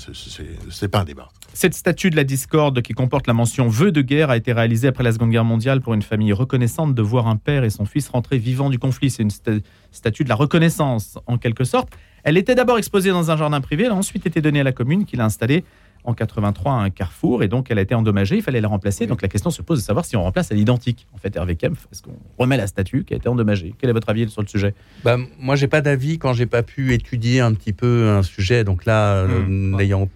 C'est pas un débat. Cette statue de la discorde qui comporte la mention vœu de guerre a été réalisée après la Seconde Guerre mondiale pour une famille reconnaissante de voir un père et son fils rentrer vivants du conflit. C'est une sta- statue de la reconnaissance en quelque sorte. Elle était d'abord exposée dans un jardin privé, elle a ensuite été donnée à la commune qui l'a installée en 83 à un carrefour et donc elle a été endommagée, il fallait la remplacer. Donc la question se pose de savoir si on remplace à l'identique. En fait, Hervé Kempf, est-ce qu'on remet la statue qui a été endommagée? Quel est votre avis sur le sujet? Bah, moi, j'ai pas d'avis quand j'ai pas pu étudier un petit peu un sujet. Donc là, euh, Hmm. n'ayant,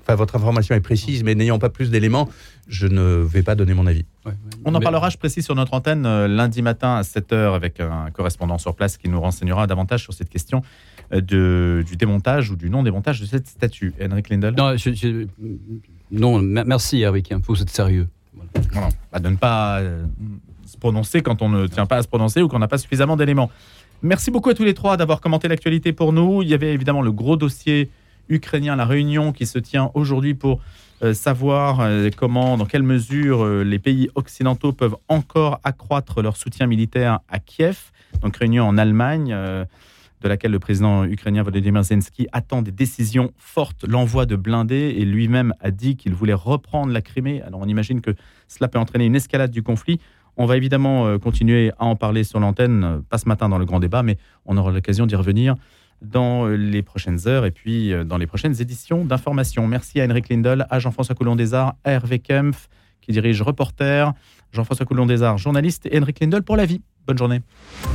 enfin, votre information est précise, mais n'ayant pas plus d'éléments, je ne vais pas donner mon avis. On en parlera, je précise, sur notre antenne euh, lundi matin à 7h avec un correspondant sur place qui nous renseignera davantage sur cette question euh, de, du démontage ou du non-démontage de cette statue. Henrik Lindel Non, non merci Eric, hein, vous êtes sérieux. Voilà. Bah, de ne pas euh, se prononcer quand on ne tient pas à se prononcer ou qu'on n'a pas suffisamment d'éléments. Merci beaucoup à tous les trois d'avoir commenté l'actualité pour nous. Il y avait évidemment le gros dossier ukrainien, la réunion qui se tient aujourd'hui pour savoir euh, comment, dans quelle mesure euh, les pays occidentaux peuvent encore accroître leur soutien militaire à Kiev. Donc réunion en Allemagne, de laquelle le président ukrainien Volodymyr Zelensky attend des décisions fortes, l'envoi de blindés, et lui-même a dit qu'il voulait reprendre la Crimée. Alors on imagine que cela peut entraîner une escalade du conflit. On va évidemment continuer à en parler sur l'antenne, pas ce matin dans le grand débat, mais on aura l'occasion d'y revenir dans les prochaines heures et puis euh, dans les prochaines éditions d'information. Merci à Henrik Lindel, à Jean-François Coulon des Arts, à Hervé Kempf, qui dirige Reporter, Jean-François Coulon des Arts, journaliste, et Henrik Lindel pour la vie. Bonne journée.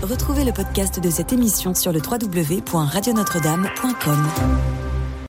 Retrouvez le podcast de cette émission sur le www.radionotre-dame.com.